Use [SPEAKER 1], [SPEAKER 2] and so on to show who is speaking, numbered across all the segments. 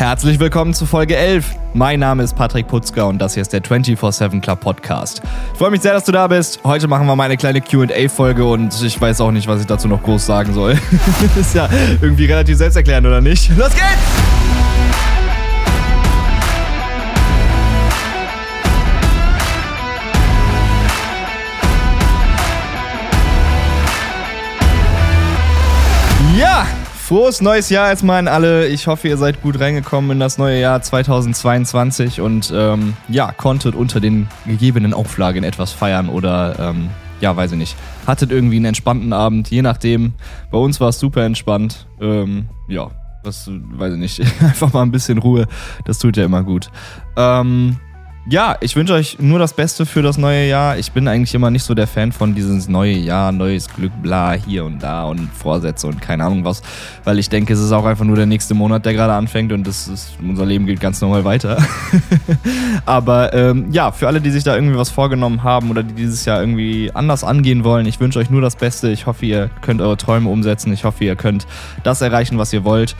[SPEAKER 1] Herzlich willkommen zu Folge 11. Mein Name ist Patrick Putzger und das hier ist der 24-7 Club Podcast. Ich freue mich sehr, dass du da bist. Heute machen wir mal eine kleine QA-Folge und ich weiß auch nicht, was ich dazu noch groß sagen soll. ist ja irgendwie relativ selbsterklärend, oder nicht? Los geht's! Frohes neues Jahr erstmal an alle. Ich hoffe, ihr seid gut reingekommen in das neue Jahr 2022 und ähm, ja, konntet unter den gegebenen Auflagen etwas feiern oder ähm, ja, weiß ich nicht. Hattet irgendwie einen entspannten Abend, je nachdem. Bei uns war es super entspannt. Ähm, ja, das weiß ich nicht. Einfach mal ein bisschen Ruhe, das tut ja immer gut. Ähm, ja, ich wünsche euch nur das Beste für das neue Jahr. Ich bin eigentlich immer nicht so der Fan von dieses neue Jahr, neues Glück, bla, hier und da und Vorsätze und keine Ahnung was, weil ich denke, es ist auch einfach nur der nächste Monat, der gerade anfängt und das ist, unser Leben geht ganz normal weiter. Aber ähm, ja, für alle, die sich da irgendwie was vorgenommen haben oder die dieses Jahr irgendwie anders angehen wollen, ich wünsche euch nur das Beste. Ich hoffe, ihr könnt eure Träume umsetzen. Ich hoffe, ihr könnt das erreichen, was ihr wollt.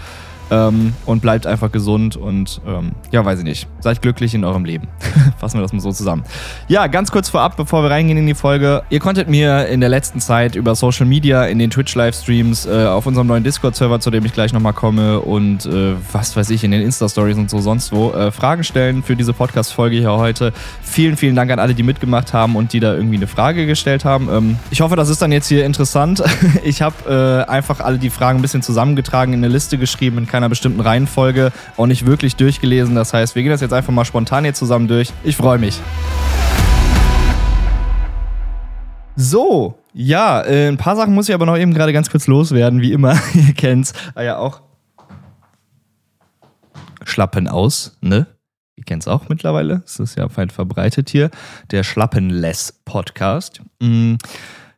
[SPEAKER 1] Ähm, und bleibt einfach gesund und ähm, ja, weiß ich nicht. Seid glücklich in eurem Leben. Fassen wir das mal so zusammen. Ja, ganz kurz vorab, bevor wir reingehen in die Folge. Ihr konntet mir in der letzten Zeit über Social Media, in den Twitch-Livestreams, äh, auf unserem neuen Discord-Server, zu dem ich gleich nochmal komme und äh, was weiß ich, in den Insta-Stories und so sonst wo, äh, Fragen stellen für diese Podcast-Folge hier heute. Vielen, vielen Dank an alle, die mitgemacht haben und die da irgendwie eine Frage gestellt haben. Ähm, ich hoffe, das ist dann jetzt hier interessant. ich habe äh, einfach alle die Fragen ein bisschen zusammengetragen, in eine Liste geschrieben, in keiner bestimmten Reihenfolge, auch nicht wirklich durchgelesen. Das heißt, wir gehen das jetzt einfach mal spontan hier zusammen durch. Ich freue mich. So, ja, äh, ein paar Sachen muss ich aber noch eben gerade ganz kurz loswerden, wie immer. Ihr kennt's. Ah ja, auch. Schlappen aus, ne? Ihr kennt's auch mittlerweile. Das ist ja weit verbreitet hier. Der Schlappenless Podcast. Mhm.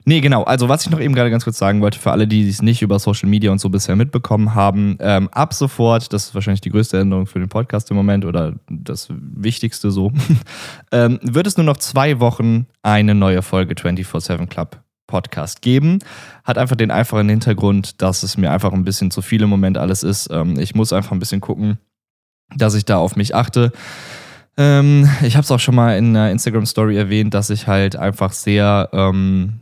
[SPEAKER 1] Nee, genau. Also, was ich noch eben gerade ganz kurz sagen wollte, für alle, die es nicht über Social Media und so bisher mitbekommen haben, ähm, ab sofort, das ist wahrscheinlich die größte Änderung für den Podcast im Moment oder das Wichtigste so, ähm, wird es nur noch zwei Wochen eine neue Folge 24-7 Club Podcast geben. Hat einfach den einfachen Hintergrund, dass es mir einfach ein bisschen zu viel im Moment alles ist. Ähm, ich muss einfach ein bisschen gucken, dass ich da auf mich achte. Ähm, ich habe es auch schon mal in einer Instagram-Story erwähnt, dass ich halt einfach sehr ähm,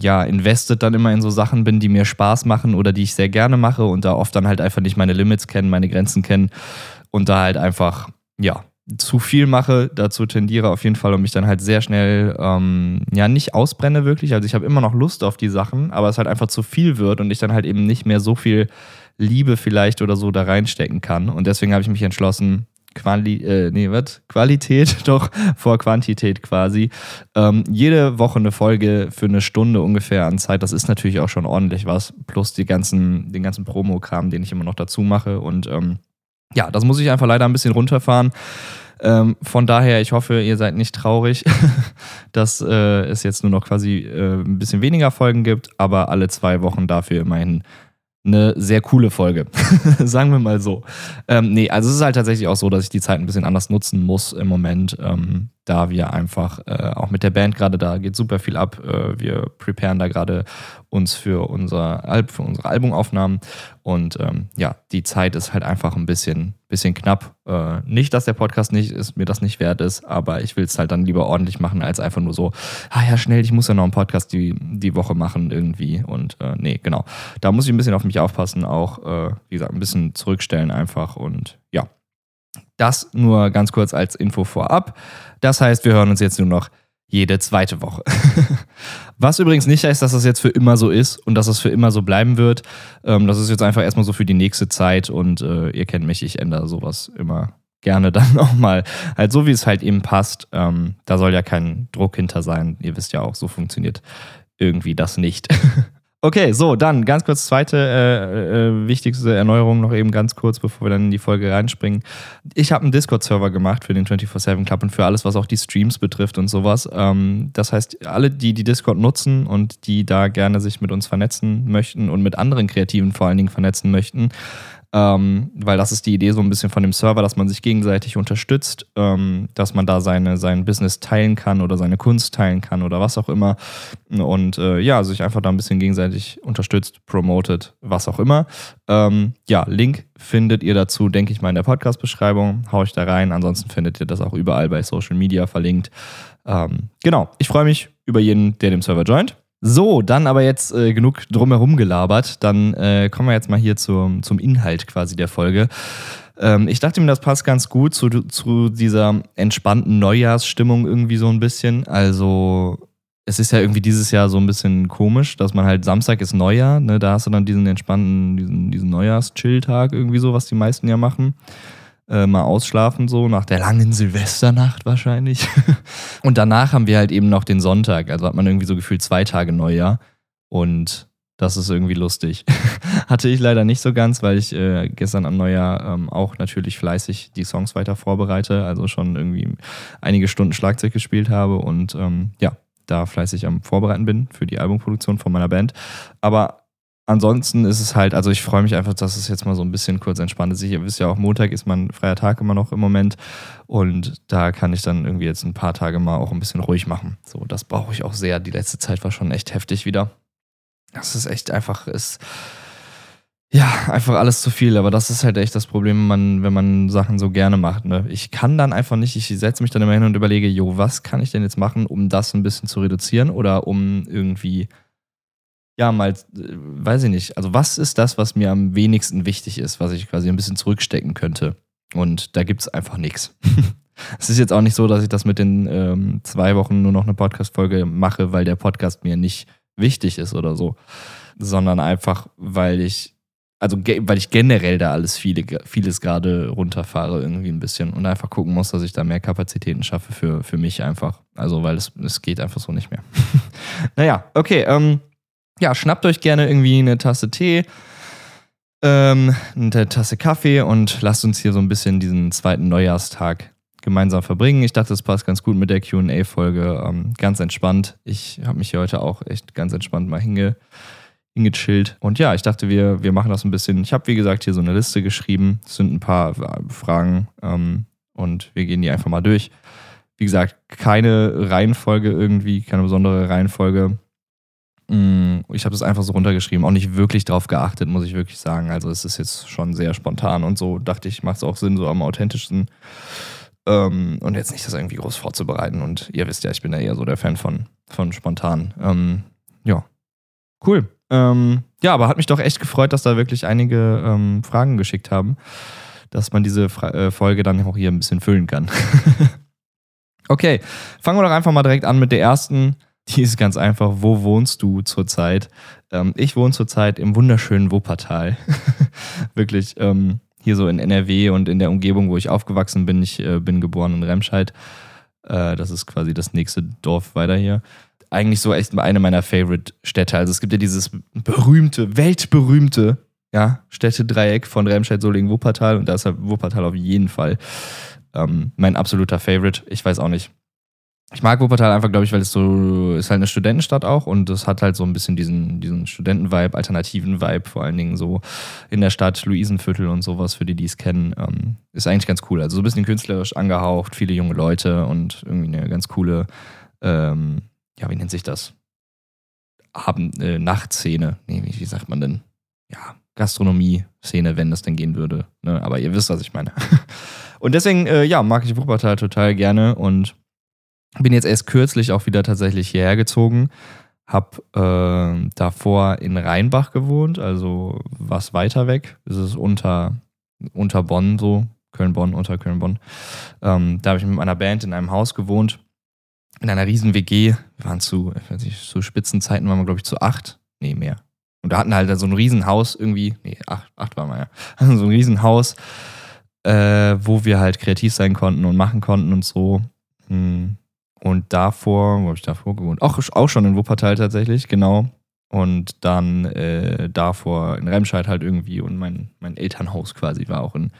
[SPEAKER 1] ja, invested dann immer in so Sachen bin, die mir Spaß machen oder die ich sehr gerne mache und da oft dann halt einfach nicht meine Limits kennen, meine Grenzen kennen und da halt einfach, ja, zu viel mache, dazu tendiere auf jeden Fall und mich dann halt sehr schnell, ähm, ja, nicht ausbrenne wirklich. Also ich habe immer noch Lust auf die Sachen, aber es halt einfach zu viel wird und ich dann halt eben nicht mehr so viel Liebe vielleicht oder so da reinstecken kann. Und deswegen habe ich mich entschlossen, Quali äh, nee, was? Qualität doch vor Quantität quasi. Ähm, jede Woche eine Folge für eine Stunde ungefähr an Zeit. Das ist natürlich auch schon ordentlich was. Plus die ganzen, den ganzen Promo-Kram, den ich immer noch dazu mache. Und ähm, ja, das muss ich einfach leider ein bisschen runterfahren. Ähm, von daher, ich hoffe, ihr seid nicht traurig, dass äh, es jetzt nur noch quasi äh, ein bisschen weniger Folgen gibt, aber alle zwei Wochen dafür immerhin eine sehr coole Folge. Sagen wir mal so. Ähm, nee, also es ist halt tatsächlich auch so, dass ich die Zeit ein bisschen anders nutzen muss im Moment, ähm, da wir einfach äh, auch mit der Band gerade da geht super viel ab. Äh, wir preparen da gerade uns für unser Alb, für unsere Albumaufnahmen und ähm, ja, die Zeit ist halt einfach ein bisschen, bisschen knapp. Äh, nicht, dass der Podcast nicht ist, mir das nicht wert ist, aber ich will es halt dann lieber ordentlich machen, als einfach nur so, ah ja, schnell, ich muss ja noch einen Podcast die, die Woche machen irgendwie. Und äh, nee, genau. Da muss ich ein bisschen auf mich aufpassen, auch, äh, wie gesagt, ein bisschen zurückstellen einfach und ja. Das nur ganz kurz als Info vorab. Das heißt, wir hören uns jetzt nur noch jede zweite Woche. Was übrigens nicht heißt, dass das jetzt für immer so ist und dass es für immer so bleiben wird. Ähm, das ist jetzt einfach erstmal so für die nächste Zeit und äh, ihr kennt mich, ich ändere sowas immer gerne dann auch mal. Halt so, wie es halt eben passt. Ähm, da soll ja kein Druck hinter sein. Ihr wisst ja auch, so funktioniert irgendwie das nicht. Okay, so, dann ganz kurz zweite äh, äh, wichtigste Erneuerung noch eben ganz kurz, bevor wir dann in die Folge reinspringen. Ich habe einen Discord-Server gemacht für den 24-7 Club und für alles, was auch die Streams betrifft und sowas. Ähm, das heißt, alle, die die Discord nutzen und die da gerne sich mit uns vernetzen möchten und mit anderen Kreativen vor allen Dingen vernetzen möchten, ähm, weil das ist die Idee so ein bisschen von dem Server, dass man sich gegenseitig unterstützt, ähm, dass man da seine, sein Business teilen kann oder seine Kunst teilen kann oder was auch immer. Und äh, ja, sich einfach da ein bisschen gegenseitig unterstützt, promotet, was auch immer. Ähm, ja, Link findet ihr dazu, denke ich mal, in der Podcast-Beschreibung. Hau ich da rein. Ansonsten findet ihr das auch überall bei Social Media verlinkt. Ähm, genau, ich freue mich über jeden, der dem Server joint. So, dann aber jetzt äh, genug drumherum gelabert. Dann äh, kommen wir jetzt mal hier zum, zum Inhalt quasi der Folge. Ähm, ich dachte mir, das passt ganz gut zu, zu dieser entspannten Neujahrsstimmung irgendwie so ein bisschen. Also, es ist ja irgendwie dieses Jahr so ein bisschen komisch, dass man halt Samstag ist Neujahr, ne? Da hast du dann diesen entspannten, diesen, diesen Neujahrs-Chill-Tag irgendwie so, was die meisten ja machen äh, mal ausschlafen, so nach der langen Silvesternacht wahrscheinlich. und danach haben wir halt eben noch den Sonntag. Also hat man irgendwie so gefühlt zwei Tage Neujahr. Und das ist irgendwie lustig. Hatte ich leider nicht so ganz, weil ich äh, gestern am Neujahr ähm, auch natürlich fleißig die Songs weiter vorbereite. Also schon irgendwie einige Stunden Schlagzeug gespielt habe und ähm, ja, da fleißig am Vorbereiten bin für die Albumproduktion von meiner Band. Aber ansonsten ist es halt, also ich freue mich einfach, dass es jetzt mal so ein bisschen kurz entspannt ist. Ihr wisst ja auch, Montag ist mein freier Tag immer noch im Moment und da kann ich dann irgendwie jetzt ein paar Tage mal auch ein bisschen ruhig machen. So, das brauche ich auch sehr. Die letzte Zeit war schon echt heftig wieder. Das ist echt einfach, ist ja einfach alles zu viel. Aber das ist halt echt das Problem, wenn man, wenn man Sachen so gerne macht. Ne? Ich kann dann einfach nicht, ich setze mich dann immer hin und überlege, jo, was kann ich denn jetzt machen, um das ein bisschen zu reduzieren oder um irgendwie ja, mal, äh, weiß ich nicht. Also, was ist das, was mir am wenigsten wichtig ist, was ich quasi ein bisschen zurückstecken könnte? Und da gibt es einfach nichts. Es ist jetzt auch nicht so, dass ich das mit den ähm, zwei Wochen nur noch eine Podcast-Folge mache, weil der Podcast mir nicht wichtig ist oder so, sondern einfach, weil ich, also weil ich generell da alles viele, vieles gerade runterfahre irgendwie ein bisschen und einfach gucken muss, dass ich da mehr Kapazitäten schaffe für, für mich einfach. Also, weil es, es geht einfach so nicht mehr. naja, okay, ähm, ja, schnappt euch gerne irgendwie eine Tasse Tee, ähm, eine Tasse Kaffee und lasst uns hier so ein bisschen diesen zweiten Neujahrstag gemeinsam verbringen. Ich dachte, das passt ganz gut mit der QA-Folge. Ähm, ganz entspannt. Ich habe mich hier heute auch echt ganz entspannt mal hinge, hingechillt. Und ja, ich dachte, wir, wir machen das ein bisschen. Ich habe, wie gesagt, hier so eine Liste geschrieben. Es sind ein paar Fragen ähm, und wir gehen die einfach mal durch. Wie gesagt, keine Reihenfolge irgendwie, keine besondere Reihenfolge. Mm, ich habe das einfach so runtergeschrieben, auch nicht wirklich drauf geachtet, muss ich wirklich sagen. Also es ist jetzt schon sehr spontan und so dachte ich, macht es auch Sinn, so am authentischsten. Ähm, und jetzt nicht das irgendwie groß vorzubereiten. Und ihr wisst ja, ich bin ja eher so der Fan von, von spontan. Ähm, ja, cool. Ähm, ja, aber hat mich doch echt gefreut, dass da wirklich einige ähm, Fragen geschickt haben, dass man diese Fra äh, Folge dann auch hier ein bisschen füllen kann. okay, fangen wir doch einfach mal direkt an mit der ersten. Die ist ganz einfach. Wo wohnst du zurzeit? Ähm, ich wohne zurzeit im wunderschönen Wuppertal. Wirklich ähm, hier so in NRW und in der Umgebung, wo ich aufgewachsen bin. Ich äh, bin geboren in Remscheid. Äh, das ist quasi das nächste Dorf weiter hier. Eigentlich so echt eine meiner Favorite-Städte. Also es gibt ja dieses berühmte, weltberühmte ja, Städtedreieck von Remscheid, Solingen, Wuppertal. Und da ist halt Wuppertal auf jeden Fall ähm, mein absoluter Favorite. Ich weiß auch nicht ich mag Wuppertal einfach, glaube ich, weil es so ist halt eine Studentenstadt auch und es hat halt so ein bisschen diesen, diesen Studenten-Vibe, alternativen Vibe, vor allen Dingen so in der Stadt, Luisenviertel und sowas, für die, die es kennen, ähm, ist eigentlich ganz cool. Also so ein bisschen künstlerisch angehaucht, viele junge Leute und irgendwie eine ganz coole, ähm, ja, wie nennt sich das? Abend, äh, Nachtszene. Nee, wie, wie sagt man denn? Ja, Gastronomie-Szene, wenn das denn gehen würde. Ne? Aber ihr wisst, was ich meine. und deswegen, äh, ja, mag ich Wuppertal total gerne und bin jetzt erst kürzlich auch wieder tatsächlich hierher gezogen. Hab äh, davor in Rheinbach gewohnt, also was weiter weg. Das ist unter, unter Bonn so, Köln-Bonn, unter Köln-Bonn. Ähm, da habe ich mit meiner Band in einem Haus gewohnt, in einer riesen WG. Wir waren zu, ich weiß nicht, zu Spitzenzeiten waren wir, glaube ich, zu acht. Nee, mehr. Und da hatten halt so ein Riesenhaus irgendwie, nee, acht, acht waren wir ja. So ein Riesenhaus, äh, wo wir halt kreativ sein konnten und machen konnten und so. Hm und davor, wo habe ich davor gewohnt? Auch, auch schon in Wuppertal tatsächlich, genau. Und dann äh, davor in Remscheid halt irgendwie und mein, mein Elternhaus quasi war auch in,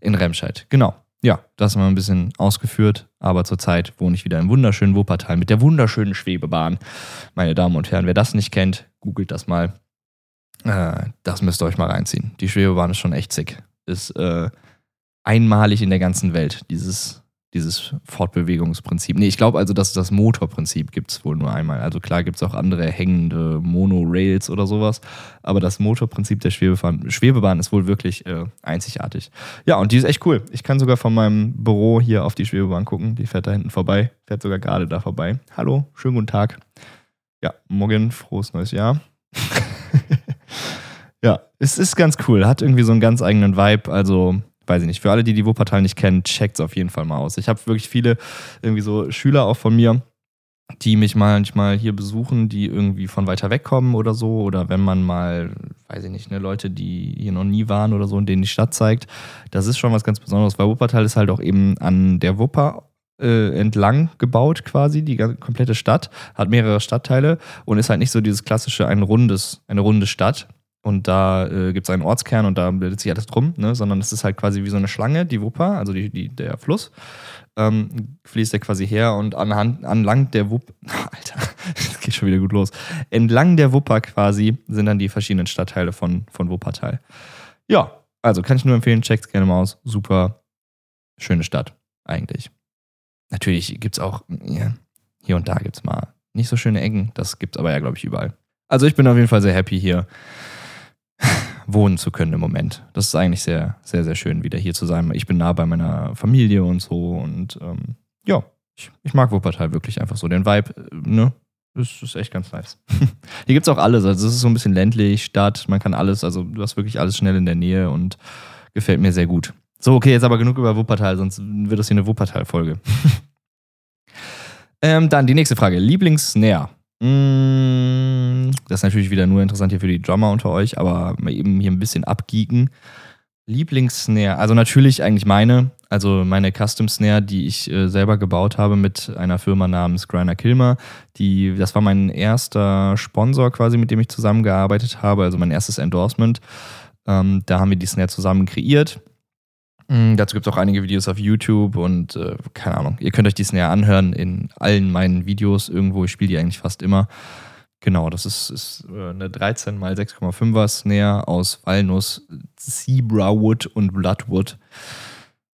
[SPEAKER 1] in Remscheid. Genau. Ja, das haben wir ein bisschen ausgeführt, aber zurzeit wohne ich wieder im wunderschönen Wuppertal mit der wunderschönen Schwebebahn. Meine Damen und Herren, wer das nicht kennt, googelt das mal. Äh, das müsst ihr euch mal reinziehen. Die Schwebebahn ist schon echt sick. Ist äh, einmalig in der ganzen Welt, dieses, dieses Fortbewegungsprinzip. Nee, ich glaube also, dass das Motorprinzip gibt es wohl nur einmal. Also klar gibt es auch andere hängende Monorails oder sowas, aber das Motorprinzip der Schwebebahn, Schwebebahn ist wohl wirklich äh, einzigartig. Ja, und die ist echt cool. Ich kann sogar von meinem Büro hier auf die Schwebebahn gucken. Die fährt da hinten vorbei, fährt sogar gerade da vorbei. Hallo, schönen guten Tag. Ja, morgen, frohes neues Jahr. ja, es ist ganz cool. Hat irgendwie so einen ganz eigenen Vibe. Also, weiß ich nicht. Für alle, die die Wuppertal nicht kennen, checkt es auf jeden Fall mal aus. Ich habe wirklich viele irgendwie so Schüler auch von mir, die mich manchmal hier besuchen, die irgendwie von weiter weg kommen oder so. Oder wenn man mal, weiß ich nicht, ne, Leute, die hier noch nie waren oder so und denen die Stadt zeigt. Das ist schon was ganz Besonderes, weil Wuppertal ist halt auch eben an der Wupper äh, entlang gebaut quasi, die komplette Stadt, hat mehrere Stadtteile und ist halt nicht so dieses klassische ein rundes, eine runde Stadt. Und da äh, gibt es einen Ortskern und da bildet sich alles drum, ne? sondern es ist halt quasi wie so eine Schlange, die Wupper, also die, die, der Fluss, ähm, fließt der quasi her und anhand, anlang der Wupper, Alter, das geht schon wieder gut los, entlang der Wupper quasi sind dann die verschiedenen Stadtteile von, von Wuppertal. Ja, also kann ich nur empfehlen, checkt gerne mal aus. Super schöne Stadt, eigentlich. Natürlich gibt es auch, ja, hier und da gibt es mal nicht so schöne Ecken. Das gibt es aber ja, glaube ich, überall. Also ich bin auf jeden Fall sehr happy hier wohnen zu können im Moment. Das ist eigentlich sehr, sehr, sehr schön, wieder hier zu sein. Ich bin nah bei meiner Familie und so und ähm, ja, ich, ich, mag Wuppertal wirklich einfach so. Den Vibe, äh, ne? Das ist echt ganz nice. hier gibt es auch alles. Also es ist so ein bisschen ländlich, Stadt, man kann alles, also du hast wirklich alles schnell in der Nähe und gefällt mir sehr gut. So, okay, jetzt aber genug über Wuppertal, sonst wird das hier eine Wuppertal-Folge. ähm, dann die nächste Frage. Lieblingssnare. Mm, das ist natürlich wieder nur interessant hier für die Drummer unter euch, aber eben hier ein bisschen abgeeken. Lieblingssnare, also natürlich eigentlich meine, also meine Custom Snare, die ich äh, selber gebaut habe mit einer Firma namens Griner Kilmer. Die, das war mein erster Sponsor quasi, mit dem ich zusammengearbeitet habe, also mein erstes Endorsement. Ähm, da haben wir die Snare zusammen kreiert Mhm, dazu gibt es auch einige Videos auf YouTube und äh, keine Ahnung. Ihr könnt euch die Snare anhören in allen meinen Videos irgendwo. Ich spiele die eigentlich fast immer. Genau, das ist, ist äh, eine 13 x 6,5er Snare aus Walnuss, Zebrawood und Bloodwood.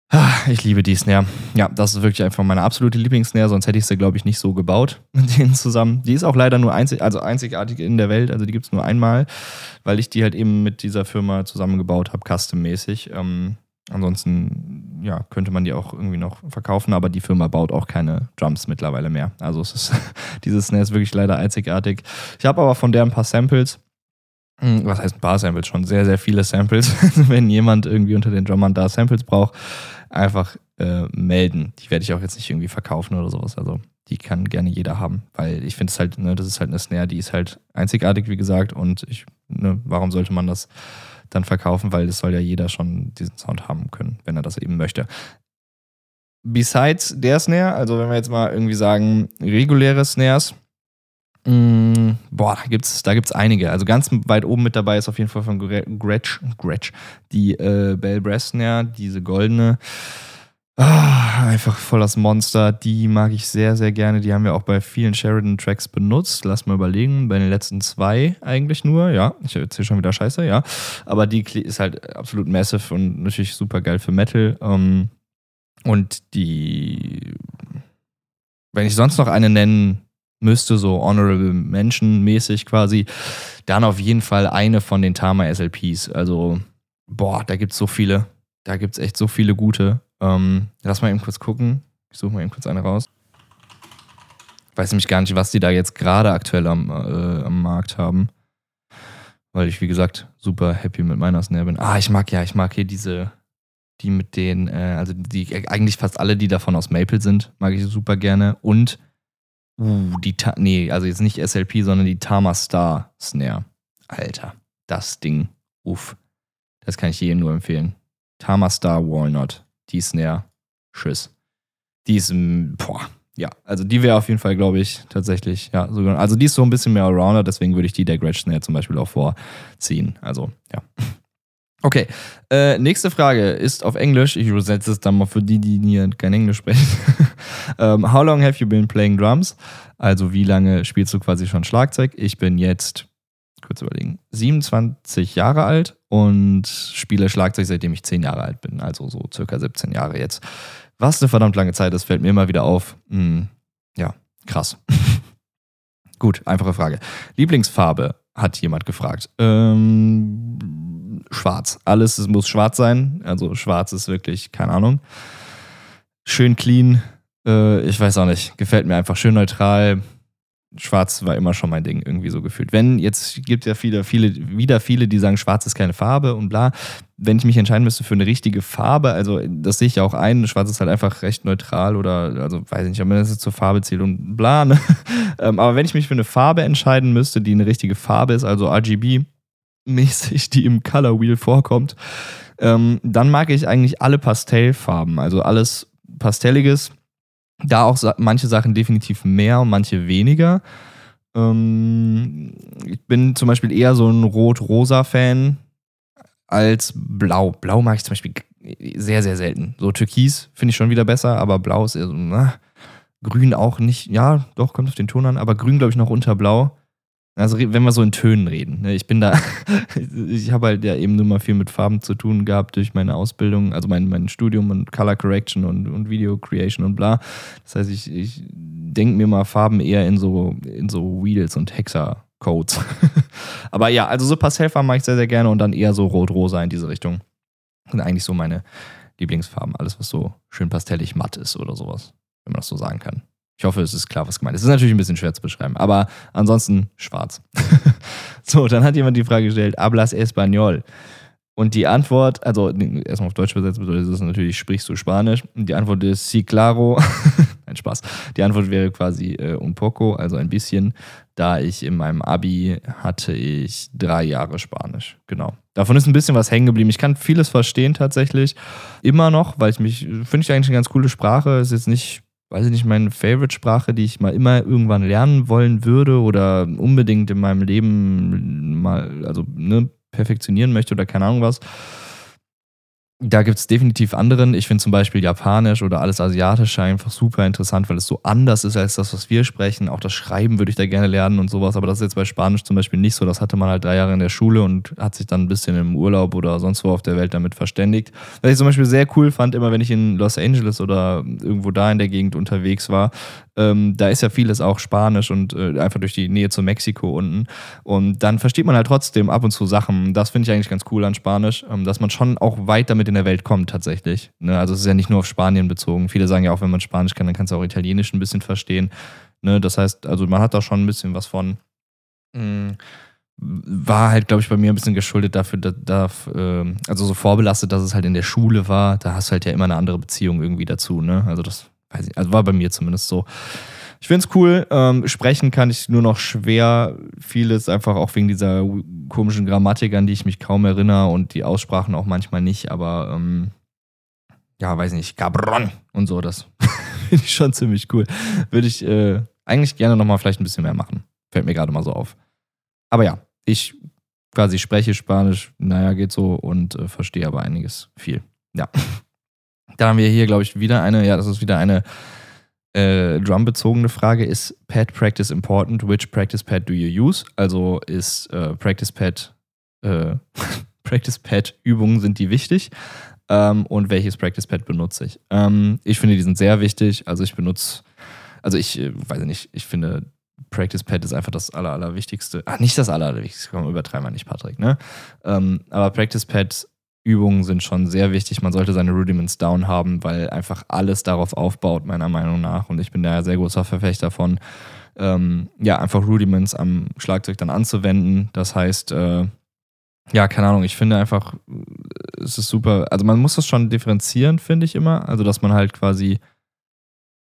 [SPEAKER 1] Ah, ich liebe die Snare. Ja, das ist wirklich einfach meine absolute Lieblingssnare, sonst hätte ich sie, glaube ich, nicht so gebaut mit denen zusammen. Die ist auch leider nur einzig, also einzigartig in der Welt, also die gibt es nur einmal, weil ich die halt eben mit dieser Firma zusammengebaut habe, custom-mäßig. Ähm, Ansonsten, ja, könnte man die auch irgendwie noch verkaufen, aber die Firma baut auch keine Drums mittlerweile mehr. Also es ist, dieses Snare ist wirklich leider einzigartig. Ich habe aber von der ein paar Samples. Hm, was heißt ein paar Samples? Schon sehr, sehr viele Samples. Wenn jemand irgendwie unter den Drummern da Samples braucht, einfach äh, melden. Die werde ich auch jetzt nicht irgendwie verkaufen oder sowas. Also die kann gerne jeder haben, weil ich finde es halt, ne, das ist halt eine Snare, die ist halt einzigartig, wie gesagt, und ich, ne, warum sollte man das dann verkaufen, weil es soll ja jeder schon diesen Sound haben können, wenn er das eben möchte. Besides der Snare, also wenn wir jetzt mal irgendwie sagen, reguläre Snares, mh, mm, boah, da gibt's, da gibt's einige. Also ganz weit oben mit dabei ist auf jeden Fall von Gretsch, Gretsch die äh, Bell Brass Snare, diese goldene. Ah, einfach voll das Monster. Die mag ich sehr, sehr gerne. Die haben wir auch bei vielen Sheridan-Tracks benutzt. Lass mal überlegen. Bei den letzten zwei eigentlich nur. Ja, ich erzähle schon wieder Scheiße, ja. Aber die ist halt absolut massive und natürlich super geil für Metal. Ähm, und die, wenn ich sonst noch eine nennen müsste, so Honorable Mention mäßig quasi, dann auf jeden Fall eine von den Tama SLPs. Also, boah, da gibt es so viele. Da gibt es echt so viele gute. Ähm, lass mal eben kurz gucken. Ich suche mal eben kurz eine raus. Weiß nämlich gar nicht, was die da jetzt gerade aktuell am, äh, am Markt haben. Weil ich, wie gesagt, super happy mit meiner Snare bin. Ah, ich mag ja, ich mag hier diese, die mit den, äh, also die, eigentlich fast alle, die davon aus Maple sind, mag ich super gerne. Und, uh, die, Ta nee, also jetzt nicht SLP, sondern die Tama Star Snare. Alter, das Ding, uff. Das kann ich jedem nur empfehlen. Tama Star Walnut die Snare, Tschüss. Die ist, boah, ja, also die wäre auf jeden Fall, glaube ich, tatsächlich, ja, sogar, also die ist so ein bisschen mehr Allrounder, deswegen würde ich die der Gretsch Snare zum Beispiel auch vorziehen. Also, ja. Okay, äh, nächste Frage ist auf Englisch. Ich übersetze es dann mal für die, die hier kein Englisch sprechen. um, how long have you been playing drums? Also, wie lange spielst du quasi schon Schlagzeug? Ich bin jetzt kurz überlegen, 27 Jahre alt und spiele Schlagzeug, seitdem ich 10 Jahre alt bin, also so circa 17 Jahre jetzt. Was eine verdammt lange Zeit ist, fällt mir immer wieder auf. Hm, ja, krass. Gut, einfache Frage. Lieblingsfarbe hat jemand gefragt. Ähm, schwarz. Alles es muss schwarz sein. Also schwarz ist wirklich, keine Ahnung. Schön clean. Äh, ich weiß auch nicht. Gefällt mir einfach schön neutral. Schwarz war immer schon mein Ding, irgendwie so gefühlt. Wenn, jetzt gibt es ja viele, viele, wieder viele, die sagen, schwarz ist keine Farbe und bla. Wenn ich mich entscheiden müsste für eine richtige Farbe, also das sehe ich ja auch ein, schwarz ist halt einfach recht neutral oder, also weiß ich nicht, ob man das zur Farbe zählt und bla. Ne? Ähm, aber wenn ich mich für eine Farbe entscheiden müsste, die eine richtige Farbe ist, also RGB-mäßig, die im Color Wheel vorkommt, ähm, dann mag ich eigentlich alle Pastellfarben, also alles Pastelliges da auch manche Sachen definitiv mehr und manche weniger. Ähm, ich bin zum Beispiel eher so ein Rot-Rosa-Fan als Blau. Blau mag ich zum Beispiel sehr, sehr selten. So Türkis finde ich schon wieder besser, aber Blau ist eher so, na, Grün auch nicht. Ja, doch, kommt auf den Ton an, aber Grün glaube ich noch unter Blau. Also wenn wir so in Tönen reden. Ne? Ich bin da, ich habe halt ja eben nur mal viel mit Farben zu tun gehabt durch meine Ausbildung, also mein, mein Studium und Color Correction und, und Video Creation und bla. Das heißt, ich, ich denke mir mal Farben eher in so, in so Wheels und Hexer-Codes. Aber ja, also so Pastellfarben mag ich sehr, sehr gerne und dann eher so rot-rosa in diese Richtung. Sind eigentlich so meine Lieblingsfarben. Alles, was so schön pastellig matt ist oder sowas, wenn man das so sagen kann. Ich hoffe, es ist klar, was gemeint ist. Es ist natürlich ein bisschen schwer zu beschreiben, aber ansonsten schwarz. so, dann hat jemand die Frage gestellt: Hablas Español? Und die Antwort, also erstmal auf Deutsch übersetzt bedeutet es natürlich, sprichst du Spanisch? Und die Antwort ist sí, claro. Nein, Spaß. Die Antwort wäre quasi äh, un poco, also ein bisschen, da ich in meinem Abi hatte ich drei Jahre Spanisch. Genau. Davon ist ein bisschen was hängen geblieben. Ich kann vieles verstehen tatsächlich. Immer noch, weil ich mich, finde ich eigentlich eine ganz coole Sprache. Ist jetzt nicht weiß ich nicht, meine Favorite-Sprache, die ich mal immer irgendwann lernen wollen würde oder unbedingt in meinem Leben mal, also ne, perfektionieren möchte oder keine Ahnung was. Da gibt es definitiv anderen. Ich finde zum Beispiel Japanisch oder alles Asiatische einfach super interessant, weil es so anders ist als das, was wir sprechen. Auch das Schreiben würde ich da gerne lernen und sowas. Aber das ist jetzt bei Spanisch zum Beispiel nicht so. Das hatte man halt drei Jahre in der Schule und hat sich dann ein bisschen im Urlaub oder sonst wo auf der Welt damit verständigt. Was ich zum Beispiel sehr cool fand, immer wenn ich in Los Angeles oder irgendwo da in der Gegend unterwegs war, ähm, da ist ja vieles auch Spanisch und äh, einfach durch die Nähe zu Mexiko unten. Und dann versteht man halt trotzdem ab und zu Sachen. Das finde ich eigentlich ganz cool an Spanisch, ähm, dass man schon auch weit damit in der Welt kommt tatsächlich. Ne? Also es ist ja nicht nur auf Spanien bezogen. Viele sagen ja auch, wenn man Spanisch kann, dann kannst du auch Italienisch ein bisschen verstehen. Ne? Das heißt, also man hat da schon ein bisschen was von. Mhm war halt, glaube ich, bei mir ein bisschen geschuldet dafür, dass, da, äh, also so vorbelastet, dass es halt in der Schule war. Da hast du halt ja immer eine andere Beziehung irgendwie dazu, ne? Also das also war bei mir zumindest so. Ich finde es cool. Ähm, sprechen kann ich nur noch schwer. Vieles einfach auch wegen dieser komischen Grammatik, an die ich mich kaum erinnere und die Aussprachen auch manchmal nicht. Aber ähm, ja, weiß nicht, Cabron und so, das finde ich schon ziemlich cool. Würde ich äh, eigentlich gerne nochmal vielleicht ein bisschen mehr machen. Fällt mir gerade mal so auf. Aber ja, ich quasi spreche Spanisch, naja, geht so und äh, verstehe aber einiges viel. Ja. Dann haben wir hier, glaube ich, wieder eine, ja, das ist wieder eine äh, Drum-bezogene Frage. Ist Pad Practice important? Which Practice Pad do you use? Also ist äh, Practice Pad, äh, Practice Pad Übungen sind die wichtig? Ähm, und welches Practice Pad benutze ich? Ähm, ich finde, die sind sehr wichtig. Also ich benutze, also ich äh, weiß nicht, ich finde, Practice Pad ist einfach das Aller, Allerwichtigste. Ah, nicht das Aller, Allerwichtigste, komm, übertreiben wir nicht, Patrick, ne? Ähm, aber Practice Pads Übungen sind schon sehr wichtig. Man sollte seine Rudiments down haben, weil einfach alles darauf aufbaut, meiner Meinung nach. Und ich bin da sehr großer Verfechter von, ähm, ja, einfach Rudiments am Schlagzeug dann anzuwenden. Das heißt, äh, ja, keine Ahnung, ich finde einfach, es ist super. Also man muss das schon differenzieren, finde ich immer. Also, dass man halt quasi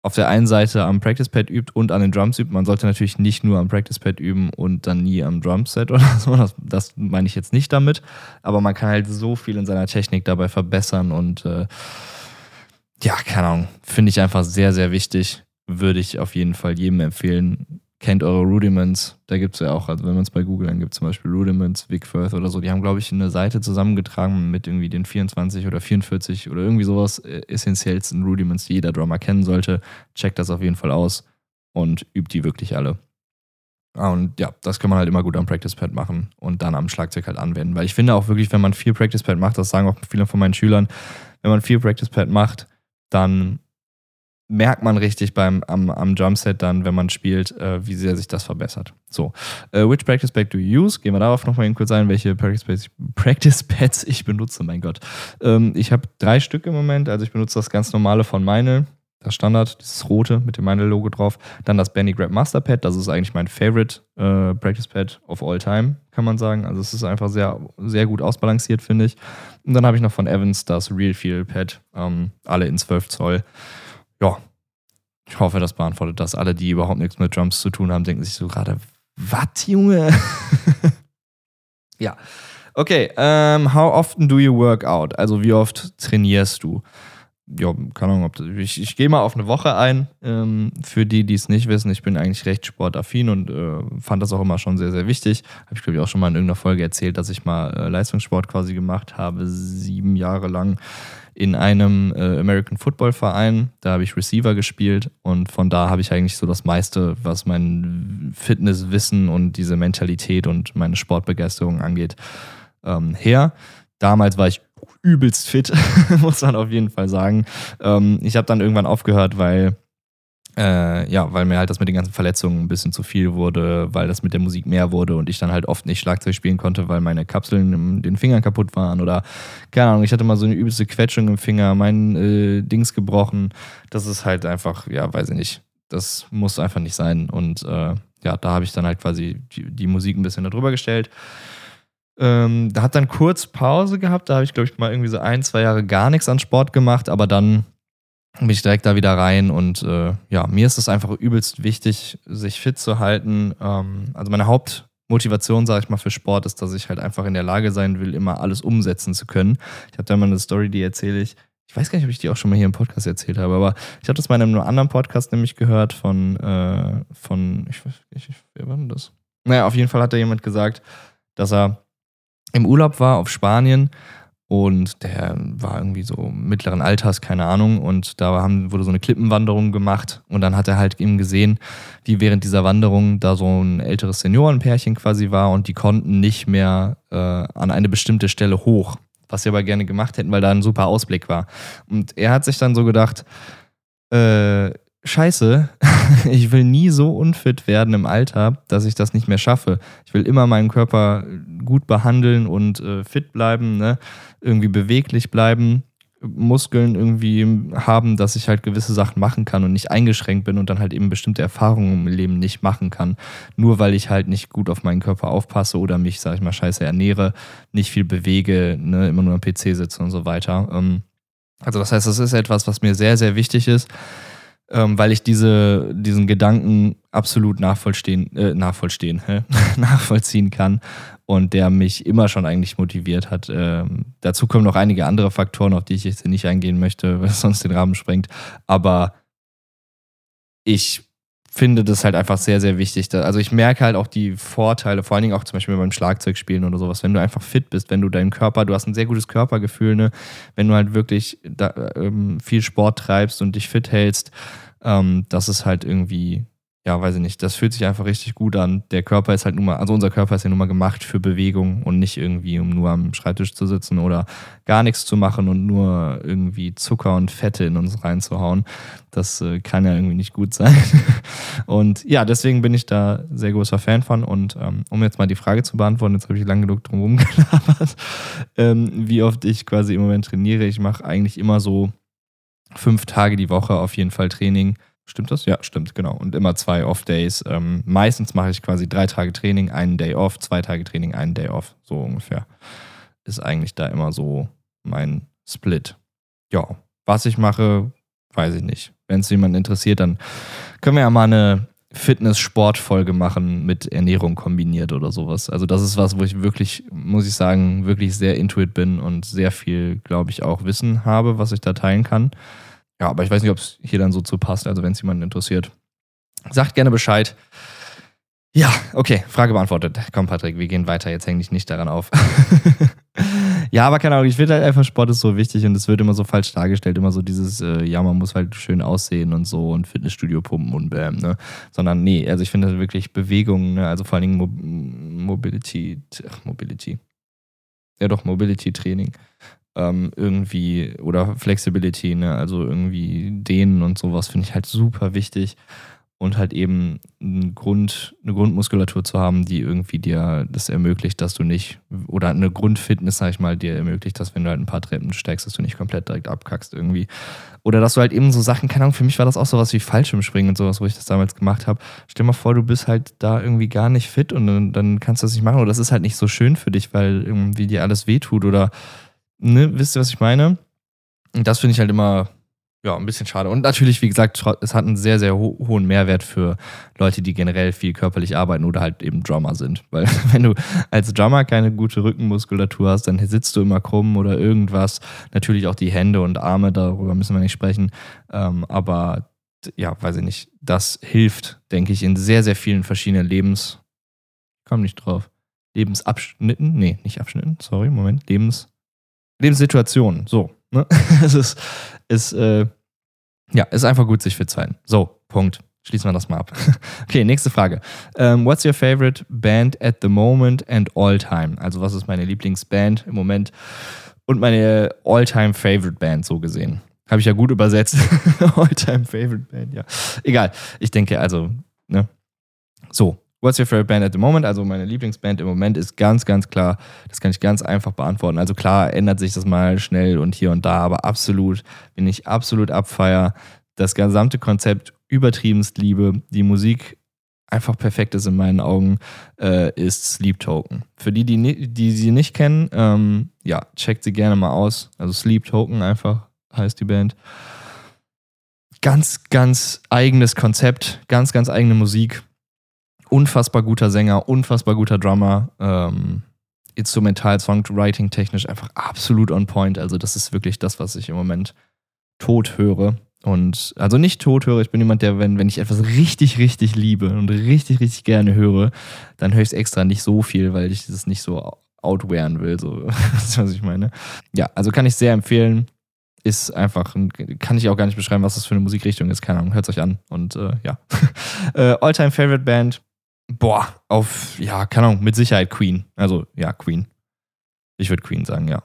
[SPEAKER 1] auf der einen Seite am Practice Pad übt und an den Drums übt. Man sollte natürlich nicht nur am Practice Pad üben und dann nie am Drumset oder so. Das, das meine ich jetzt nicht damit. Aber man kann halt so viel in seiner Technik dabei verbessern und äh, ja, keine Ahnung, finde ich einfach sehr, sehr wichtig. Würde ich auf jeden Fall jedem empfehlen, kennt eure Rudiments. Da gibt es ja auch, also wenn man es bei Google angibt, zum Beispiel Rudiments, Vic Firth oder so, die haben, glaube ich, eine Seite zusammengetragen mit irgendwie den 24 oder 44 oder irgendwie sowas äh, essentiellsten Rudiments, die jeder Drummer kennen sollte. Checkt das auf jeden Fall aus und übt die wirklich alle. Ah, und ja, das kann man halt immer gut am Practice Pad machen und dann am Schlagzeug halt anwenden. Weil ich finde auch wirklich, wenn man viel Practice Pad macht, das sagen auch viele von meinen Schülern, wenn man viel Practice Pad macht, dann merkt man richtig beim, am, am Drumset dann, wenn man spielt, äh, wie sehr sich das verbessert. So, uh, which Practice Pad do you use? Gehen wir darauf nochmal kurz ein, welche Practice Pads, Practice Pads ich benutze, mein Gott. Ähm, ich habe drei Stück im Moment, also ich benutze das ganz normale von Meinl, das Standard, dieses rote mit dem Meinl-Logo drauf. Dann das Benny Grab Master Pad, das ist eigentlich mein Favorite äh, Practice Pad of all time, kann man sagen. Also es ist einfach sehr, sehr gut ausbalanciert, finde ich. Und dann habe ich noch von Evans das Real Feel Pad, ähm, alle in 12 Zoll ja, ich hoffe, das beantwortet das. Alle, die überhaupt nichts mit Drums zu tun haben, denken sich so gerade, was, Junge? ja. Okay, ähm, how often do you work out? Also wie oft trainierst du? Ja, keine Ahnung, ob das, ich, ich gehe mal auf eine Woche ein. Ähm, für die, die es nicht wissen, ich bin eigentlich recht sportaffin und äh, fand das auch immer schon sehr, sehr wichtig. Habe ich, glaube ich, auch schon mal in irgendeiner Folge erzählt, dass ich mal äh, Leistungssport quasi gemacht habe, sieben Jahre lang in einem äh, American Football Verein. Da habe ich Receiver gespielt und von da habe ich eigentlich so das meiste, was mein Fitnesswissen und diese Mentalität und meine Sportbegeisterung angeht, ähm, her. Damals war ich übelst fit, muss man auf jeden Fall sagen. Ähm, ich habe dann irgendwann aufgehört, weil äh, ja, weil mir halt das mit den ganzen Verletzungen ein bisschen zu viel wurde, weil das mit der Musik mehr wurde und ich dann halt oft nicht Schlagzeug spielen konnte, weil meine Kapseln in den Fingern kaputt waren oder keine Ahnung, ich hatte mal so eine übelste Quetschung im Finger, mein äh, Dings gebrochen. Das ist halt einfach, ja, weiß ich nicht. Das muss einfach nicht sein. Und äh, ja, da habe ich dann halt quasi die, die Musik ein bisschen darüber gestellt. Ähm, da hat dann kurz Pause gehabt, da habe ich, glaube ich, mal irgendwie so ein, zwei Jahre gar nichts an Sport gemacht, aber dann bin ich direkt da wieder rein und äh, ja, mir ist es einfach übelst wichtig, sich fit zu halten. Ähm, also meine Hauptmotivation, sage ich mal, für Sport ist, dass ich halt einfach in der Lage sein will, immer alles umsetzen zu können. Ich habe da mal eine Story, die erzähle ich. Ich weiß gar nicht, ob ich die auch schon mal hier im Podcast erzählt habe, aber ich habe das mal in einem anderen Podcast nämlich gehört von, äh, von ich weiß nicht, wer war denn das? Naja, auf jeden Fall hat da jemand gesagt, dass er im Urlaub war auf Spanien und der war irgendwie so mittleren Alters, keine Ahnung. Und da haben, wurde so eine Klippenwanderung gemacht. Und dann hat er halt eben gesehen, wie während dieser Wanderung da so ein älteres Seniorenpärchen quasi war und die konnten nicht mehr äh, an eine bestimmte Stelle hoch. Was sie aber gerne gemacht hätten, weil da ein super Ausblick war. Und er hat sich dann so gedacht, äh, Scheiße, ich will nie so unfit werden im Alter, dass ich das nicht mehr schaffe. Ich will immer meinen Körper gut behandeln und äh, fit bleiben, ne? irgendwie beweglich bleiben, Muskeln irgendwie haben, dass ich halt gewisse Sachen machen kann und nicht eingeschränkt bin und dann halt eben bestimmte Erfahrungen im Leben nicht machen kann. Nur weil ich halt nicht gut auf meinen Körper aufpasse oder mich, sag ich mal, scheiße ernähre, nicht viel bewege, ne? immer nur am PC sitze und so weiter. Ähm, also das heißt, das ist etwas, was mir sehr, sehr wichtig ist ähm, weil ich diese, diesen Gedanken absolut nachvollziehen, äh, nachvollziehen, nachvollziehen kann und der mich immer schon eigentlich motiviert hat. Ähm, dazu kommen noch einige andere Faktoren, auf die ich jetzt nicht eingehen möchte, weil es sonst den Rahmen sprengt. Aber ich finde das halt einfach sehr, sehr wichtig. Also ich merke halt auch die Vorteile, vor allen Dingen auch zum Beispiel beim Schlagzeugspielen oder sowas, wenn du einfach fit bist, wenn du deinen Körper, du hast ein sehr gutes Körpergefühl, ne? wenn du halt wirklich da, ähm, viel Sport treibst und dich fit hältst, ähm, das ist halt irgendwie ja, weiß ich nicht, das fühlt sich einfach richtig gut an. Der Körper ist halt nun mal, also unser Körper ist ja nun mal gemacht für Bewegung und nicht irgendwie, um nur am Schreibtisch zu sitzen oder gar nichts zu machen und nur irgendwie Zucker und Fette in uns reinzuhauen. Das äh, kann ja irgendwie nicht gut sein. und ja, deswegen bin ich da sehr großer Fan von. Und ähm, um jetzt mal die Frage zu beantworten, jetzt habe ich lang genug drum rumgelabert, ähm, wie oft ich quasi im Moment trainiere. Ich mache eigentlich immer so fünf Tage die Woche auf jeden Fall Training Stimmt das? Ja, stimmt, genau. Und immer zwei Off-Days. Ähm, meistens mache ich quasi drei Tage Training, einen Day off, zwei Tage Training, einen Day off. So ungefähr. Ist eigentlich da immer so mein Split. Ja, was ich mache, weiß ich nicht. Wenn es jemand interessiert, dann können wir ja mal eine Fitness-Sport-Folge machen mit Ernährung kombiniert oder sowas. Also das ist was, wo ich wirklich, muss ich sagen, wirklich sehr intuit bin und sehr viel, glaube ich, auch Wissen habe, was ich da teilen kann. Ja, aber ich weiß nicht, ob es hier dann so zu passt. Also, wenn es jemanden interessiert, sagt gerne Bescheid. Ja, okay, Frage beantwortet. Komm, Patrick, wir gehen weiter. Jetzt häng dich nicht daran auf. Ja, aber keine Ahnung, ich finde halt einfach, Sport ist so wichtig und es wird immer so falsch dargestellt, immer so dieses, äh, ja, man muss halt schön aussehen und so und Fitnessstudio pumpen und bäm, ne? Sondern nee, also ich finde wirklich Bewegung, ne? also vor allen Dingen Mo Mobility, ach, Mobility. Ja doch, Mobility-Training. Ähm, irgendwie, oder Flexibility, ne? Also irgendwie Dehnen und sowas finde ich halt super wichtig und halt eben einen Grund, eine Grundmuskulatur zu haben, die irgendwie dir das ermöglicht, dass du nicht, oder eine Grundfitness, sag ich mal, dir ermöglicht, dass wenn du halt ein paar Treppen steigst, dass du nicht komplett direkt abkackst irgendwie. Oder dass du halt eben so Sachen, keine Ahnung, für mich war das auch sowas wie Fallschirmspringen und sowas, wo ich das damals gemacht habe. Stell dir mal vor, du bist halt da irgendwie gar nicht fit und dann, dann kannst du das nicht machen oder das ist halt nicht so schön für dich, weil irgendwie dir alles wehtut oder, ne, wisst ihr, was ich meine? Und das finde ich halt immer ja, ein bisschen schade. Und natürlich, wie gesagt, es hat einen sehr, sehr ho hohen Mehrwert für Leute, die generell viel körperlich arbeiten oder halt eben Drummer sind. Weil wenn du als Drummer keine gute Rückenmuskulatur hast, dann sitzt du immer krumm oder irgendwas. Natürlich auch die Hände und Arme, darüber müssen wir nicht sprechen. Ähm, aber ja, weiß ich nicht. Das hilft, denke ich, in sehr, sehr vielen verschiedenen Lebens. Ich komme nicht drauf. Lebensabschnitten? Nee, nicht Abschnitten, sorry, Moment. Lebens. Lebenssituationen. So, Ne? es ist, ist äh, ja, ist einfach gut, sich fit zu halten. So, Punkt. Schließen wir das mal ab. okay, nächste Frage. Um, ähm, what's your favorite band at the moment and all time? Also, was ist meine Lieblingsband im Moment und meine all-time favorite Band so gesehen? Habe ich ja gut übersetzt. all-time favorite Band, ja. Egal. Ich denke, also, ne? So, What's your favorite band at the moment? Also meine Lieblingsband im Moment ist ganz, ganz klar, das kann ich ganz einfach beantworten. Also klar ändert sich das mal schnell und hier und da, aber absolut, bin ich absolut abfeier. Das gesamte Konzept übertriebenst liebe, die Musik einfach perfekt ist in meinen Augen, äh, ist Sleep Token. Für die, die, die sie nicht kennen, ähm, ja, checkt sie gerne mal aus. Also Sleep Token einfach heißt die Band. Ganz, ganz eigenes Konzept, ganz, ganz eigene Musik unfassbar guter Sänger, unfassbar guter Drummer. Ähm, instrumental, Songwriting technisch einfach absolut on point. Also das ist wirklich das, was ich im Moment tot höre. Und also nicht tot höre, ich bin jemand, der, wenn, wenn ich etwas richtig, richtig liebe und richtig, richtig gerne höre, dann höre ich es extra nicht so viel, weil ich das nicht so outwearen will. So, das ist, was ich meine. Ja, also kann ich sehr empfehlen. Ist einfach, kann ich auch gar nicht beschreiben, was das für eine Musikrichtung ist. Keine Ahnung, hört es euch an. Und äh, ja. äh, All-Time Favorite Band Boah, auf, ja, keine Ahnung, mit Sicherheit Queen. Also, ja, Queen. Ich würde Queen sagen, ja.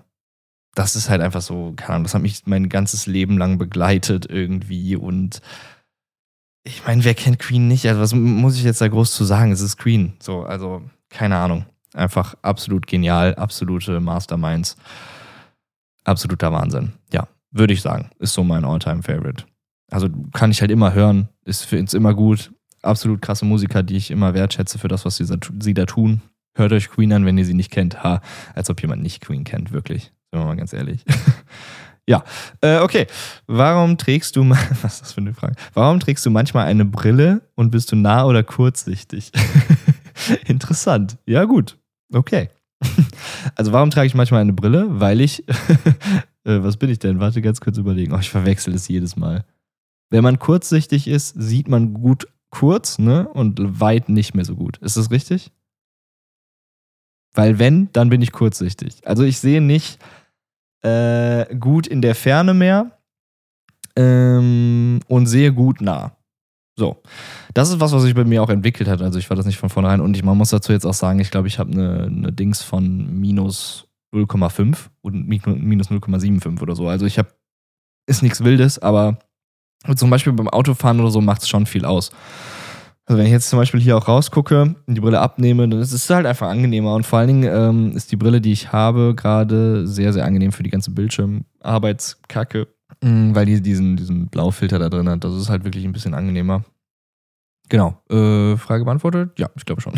[SPEAKER 1] Das ist halt einfach so, keine Ahnung, das hat mich mein ganzes Leben lang begleitet irgendwie und ich meine, wer kennt Queen nicht? Also, was muss ich jetzt da groß zu sagen? Es ist Queen. So, also, keine Ahnung. Einfach absolut genial, absolute Masterminds. Absoluter Wahnsinn. Ja, würde ich sagen. Ist so mein Alltime favorite Also kann ich halt immer hören, ist für uns immer gut, absolut krasse Musiker, die ich immer wertschätze für das, was sie, sie da tun. Hört euch Queen an, wenn ihr sie nicht kennt. Ha, als ob jemand nicht Queen kennt, wirklich. Sind wir mal ganz ehrlich. ja, äh, okay. Warum trägst du, was ist das für eine Frage? Warum trägst du manchmal eine Brille und bist du nah oder kurzsichtig? Interessant. Ja, gut. Okay. Also, warum trage ich manchmal eine Brille? Weil ich, äh, was bin ich denn? Warte, ganz kurz überlegen. Oh, ich verwechsel es jedes Mal. Wenn man kurzsichtig ist, sieht man gut kurz, ne? Und weit nicht mehr so gut. Ist das richtig? Weil wenn, dann bin ich kurzsichtig. Also ich sehe nicht äh, gut in der Ferne mehr ähm, und sehe gut nah. So. Das ist was, was sich bei mir auch entwickelt hat. Also ich war das nicht von vornherein. Und ich, man muss dazu jetzt auch sagen, ich glaube, ich habe eine, eine Dings von minus 0,5 und minus 0,75 oder so. Also ich habe, ist nichts Wildes, aber zum Beispiel beim Autofahren oder so macht es schon viel aus. Also wenn ich jetzt zum Beispiel hier auch rausgucke und die Brille abnehme, dann ist es halt einfach angenehmer. Und vor allen Dingen ähm, ist die Brille, die ich habe, gerade sehr, sehr angenehm für die ganze Bildschirmarbeitskacke, mhm, weil die diesen, diesen Blaufilter da drin hat. Das ist halt wirklich ein bisschen angenehmer. Genau. Äh, Frage beantwortet? Ja, ich glaube schon.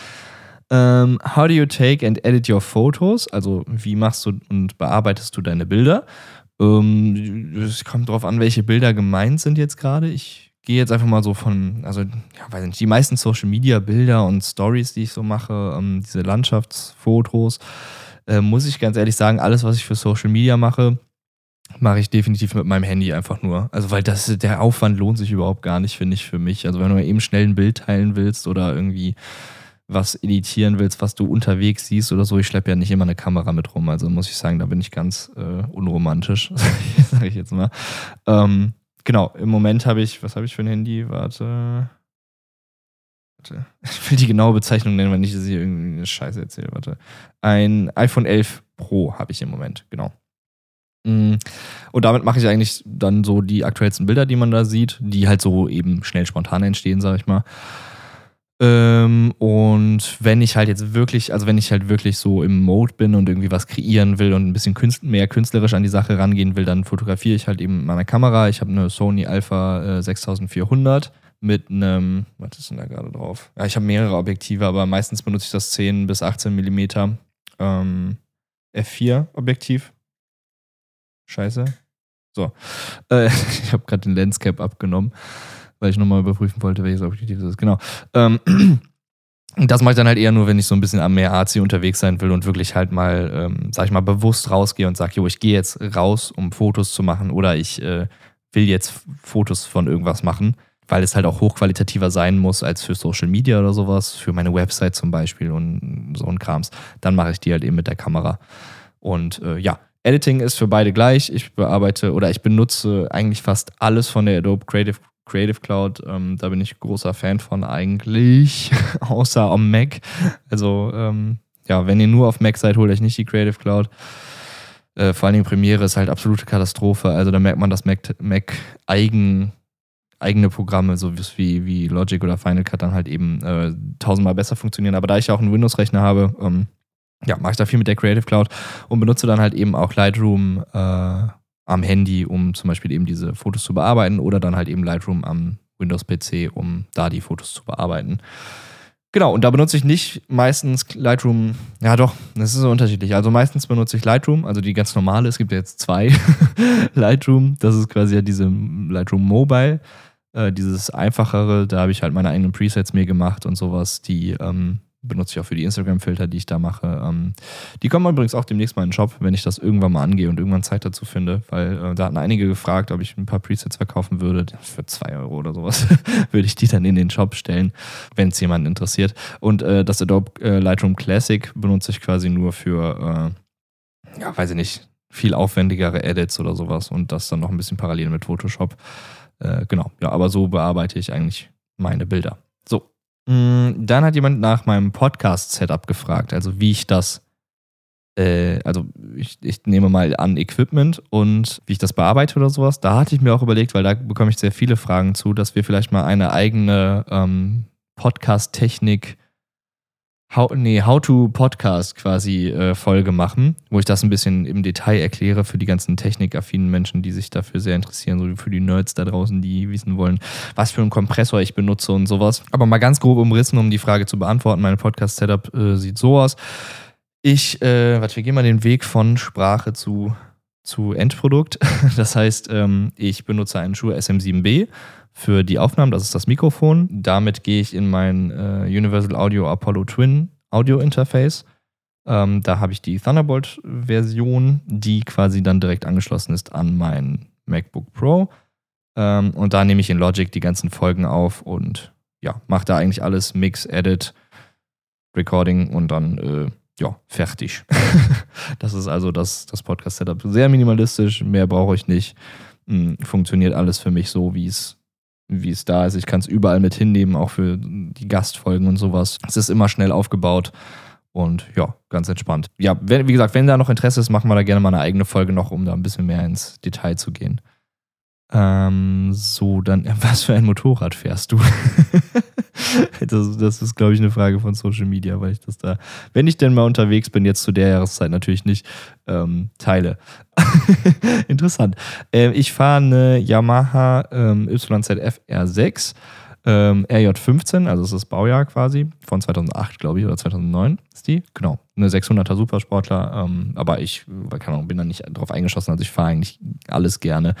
[SPEAKER 1] ähm, how do you take and edit your photos? Also wie machst du und bearbeitest du deine Bilder? Ähm, es kommt darauf an, welche Bilder gemeint sind jetzt gerade. Ich gehe jetzt einfach mal so von, also, ja, weiß nicht, die meisten Social Media Bilder und Stories, die ich so mache, ähm, diese Landschaftsfotos, äh, muss ich ganz ehrlich sagen, alles, was ich für Social Media mache, mache ich definitiv mit meinem Handy einfach nur. Also, weil das, der Aufwand lohnt sich überhaupt gar nicht, finde ich, für mich. Also, wenn du eben schnell ein Bild teilen willst oder irgendwie was editieren willst, was du unterwegs siehst oder so. Ich schleppe ja nicht immer eine Kamera mit rum. Also muss ich sagen, da bin ich ganz äh, unromantisch, sage ich jetzt mal. Ähm, genau, im Moment habe ich, was habe ich für ein Handy? Warte. Warte. Ich will die genaue Bezeichnung nennen, wenn ich hier irgendwie eine Scheiße erzähle. Warte. Ein iPhone 11 Pro habe ich im Moment, genau. Mm, und damit mache ich eigentlich dann so die aktuellsten Bilder, die man da sieht, die halt so eben schnell spontan entstehen, sage ich mal. Ähm, und wenn ich halt jetzt wirklich, also wenn ich halt wirklich so im Mode bin und irgendwie was kreieren will und ein bisschen künst mehr künstlerisch an die Sache rangehen will, dann fotografiere ich halt eben mit meiner Kamera. Ich habe eine Sony Alpha äh, 6400 mit einem, was ist denn da gerade drauf? Ja, ich habe mehrere Objektive, aber meistens benutze ich das 10 bis 18 Millimeter ähm, F4 Objektiv. Scheiße. So. Äh, ich habe gerade den Lenscap abgenommen weil ich nochmal überprüfen wollte, welches Objektiv das ist. Genau. Ähm, das mache ich dann halt eher nur, wenn ich so ein bisschen am Meer AC unterwegs sein will und wirklich halt mal, ähm, sag ich mal, bewusst rausgehe und sage, jo, ich gehe jetzt raus, um Fotos zu machen oder ich äh, will jetzt Fotos von irgendwas machen, weil es halt auch hochqualitativer sein muss als für Social Media oder sowas, für meine Website zum Beispiel und so ein Krams. Dann mache ich die halt eben mit der Kamera. Und äh, ja, Editing ist für beide gleich. Ich bearbeite oder ich benutze eigentlich fast alles von der Adobe Creative Creative Cloud, ähm, da bin ich großer Fan von eigentlich, außer am Mac. Also ähm, ja, wenn ihr nur auf Mac seid, holt euch nicht die Creative Cloud. Äh, vor allen Dingen Premiere ist halt absolute Katastrophe. Also da merkt man, dass Mac, Mac eigen, eigene Programme, so wie, wie Logic oder Final Cut, dann halt eben äh, tausendmal besser funktionieren. Aber da ich ja auch einen Windows-Rechner habe, ähm, ja, mache ich da viel mit der Creative Cloud und benutze dann halt eben auch Lightroom äh, am Handy, um zum Beispiel eben diese Fotos zu bearbeiten oder dann halt eben Lightroom am Windows-PC, um da die Fotos zu bearbeiten. Genau, und da benutze ich nicht meistens Lightroom, ja doch, das ist so unterschiedlich. Also meistens benutze ich Lightroom, also die ganz normale, es gibt ja jetzt zwei Lightroom, das ist quasi ja diese Lightroom Mobile, äh, dieses einfachere, da habe ich halt meine eigenen Presets mir gemacht und sowas, die ähm, benutze ich auch für die Instagram-Filter, die ich da mache. Ähm, die kommen übrigens auch demnächst mal in den Shop, wenn ich das irgendwann mal angehe und irgendwann Zeit dazu finde, weil äh, da hatten einige gefragt, ob ich ein paar Presets verkaufen würde. Für zwei Euro oder sowas würde ich die dann in den Shop stellen, wenn es jemanden interessiert. Und äh, das Adobe äh, Lightroom Classic benutze ich quasi nur für, äh, ja, weiß ich nicht, viel aufwendigere Edits oder sowas und das dann noch ein bisschen parallel mit Photoshop. Äh, genau, ja, aber so bearbeite ich eigentlich meine Bilder. Mm, dann hat jemand nach meinem Podcast-Setup gefragt, also wie ich das, äh, also ich, ich, nehme mal an Equipment und wie ich das bearbeite oder sowas. Da hatte ich mir auch überlegt, weil da bekomme ich sehr viele Fragen zu, dass wir vielleicht mal eine eigene ähm, Podcast-Technik How, nee, How-to-Podcast quasi äh, Folge machen, wo ich das ein bisschen im Detail erkläre für die ganzen technikaffinen Menschen, die sich dafür sehr interessieren, so für die Nerds da draußen, die wissen wollen, was für einen Kompressor ich benutze und sowas. Aber mal ganz grob umrissen, um die Frage zu beantworten. Mein Podcast-Setup äh, sieht so aus. Ich, äh, warte, wir gehen mal den Weg von Sprache zu, zu Endprodukt. Das heißt, ähm, ich benutze einen Shure SM7B für die Aufnahmen. Das ist das Mikrofon. Damit gehe ich in mein äh, Universal Audio Apollo Twin Audio Interface. Ähm, da habe ich die Thunderbolt-Version, die quasi dann direkt angeschlossen ist an mein MacBook Pro. Ähm, und da nehme ich in Logic die ganzen Folgen auf und ja, mache da eigentlich alles: Mix, Edit, Recording und dann äh, ja, fertig. das ist also das, das Podcast-Setup. Sehr minimalistisch, mehr brauche ich nicht. Hm, funktioniert alles für mich so, wie es wie es da ist. Ich kann es überall mit hinnehmen, auch für die Gastfolgen und sowas. Es ist immer schnell aufgebaut und ja, ganz entspannt. Ja, wenn, wie gesagt, wenn da noch Interesse ist, machen wir da gerne mal eine eigene Folge noch, um da ein bisschen mehr ins Detail zu gehen. Ähm, so, dann, was für ein Motorrad fährst du? das, das, ist, glaube ich, eine Frage von Social Media, weil ich das da, wenn ich denn mal unterwegs bin, jetzt zu der Jahreszeit natürlich nicht, ähm, teile. Interessant. Ähm, ich fahre eine Yamaha ähm, YZF R6 ähm, RJ15, also das ist das Baujahr quasi, von 2008, glaube ich, oder 2009 ist die. Genau, eine 600er Supersportler. Ähm, aber ich, keine Ahnung, bin da nicht drauf eingeschossen. Also ich fahre eigentlich alles gerne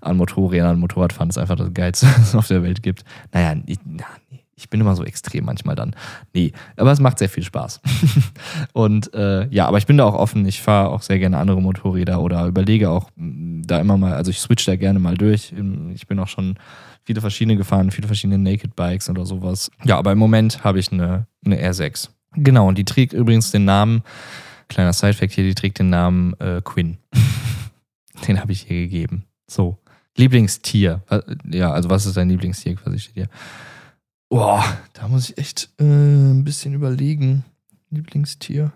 [SPEAKER 1] an Motorrädern. Motorradfahren ist einfach das Geilste, was es auf der Welt gibt. Naja, ich, na, ich bin immer so extrem manchmal dann. Nee, aber es macht sehr viel Spaß. und äh, ja, aber ich bin da auch offen. Ich fahre auch sehr gerne andere Motorräder oder überlege auch, da immer mal, also ich switch da gerne mal durch. Ich bin auch schon viele verschiedene gefahren, viele verschiedene Naked Bikes oder sowas. Ja, aber im Moment habe ich eine, eine R6. Genau, und die trägt übrigens den Namen, kleiner Sidefact hier, die trägt den Namen äh, Quinn. den habe ich ihr gegeben. So. Lieblingstier. Ja, also was ist dein Lieblingstier quasi steht hier? Boah, da muss ich echt äh, ein bisschen überlegen. Lieblingstier.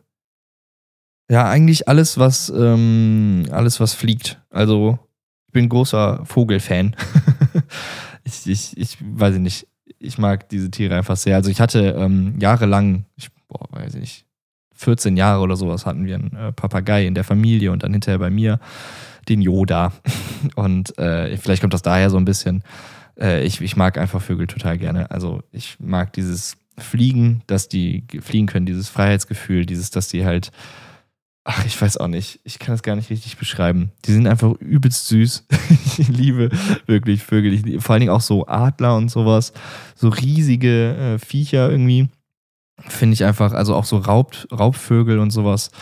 [SPEAKER 1] Ja, eigentlich alles, was ähm, alles, was fliegt. Also, ich bin großer Vogelfan. ich, ich, ich weiß nicht. Ich mag diese Tiere einfach sehr. Also ich hatte ähm, jahrelang, ich boah, weiß ich nicht, 14 Jahre oder sowas hatten wir einen äh, Papagei in der Familie und dann hinterher bei mir den Yoda. Und äh, vielleicht kommt das daher so ein bisschen. Äh, ich, ich mag einfach Vögel total gerne. Also ich mag dieses Fliegen, dass die fliegen können, dieses Freiheitsgefühl, dieses, dass die halt, ach, ich weiß auch nicht, ich kann das gar nicht richtig beschreiben. Die sind einfach übelst süß. ich liebe wirklich Vögel. Ich, vor allen Dingen auch so Adler und sowas, so riesige äh, Viecher irgendwie. Finde ich einfach, also auch so Raub, Raubvögel und sowas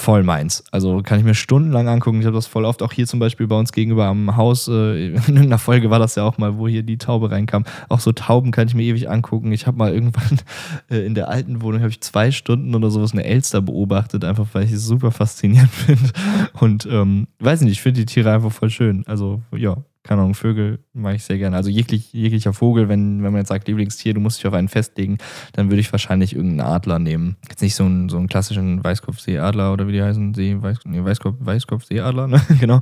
[SPEAKER 1] voll meins. Also kann ich mir stundenlang angucken. Ich habe das voll oft auch hier zum Beispiel bei uns gegenüber am Haus. Äh, in irgendeiner Folge war das ja auch mal, wo hier die Taube reinkam. Auch so Tauben kann ich mir ewig angucken. Ich habe mal irgendwann äh, in der alten Wohnung habe ich zwei Stunden oder sowas eine Elster beobachtet, einfach weil ich es super faszinierend finde. Und ähm, weiß nicht, ich finde die Tiere einfach voll schön. Also ja, keine Ahnung, Vögel mag ich sehr gerne. Also jeglich, jeglicher Vogel, wenn, wenn man jetzt sagt Lieblingstier, du musst dich auf einen festlegen, dann würde ich wahrscheinlich irgendeinen Adler nehmen. Jetzt nicht so einen, so einen klassischen Weißkopfseeadler oder wie die heißen, See, Weiß, nee, Weißkopf, Weißkopfseeadler, ne? genau.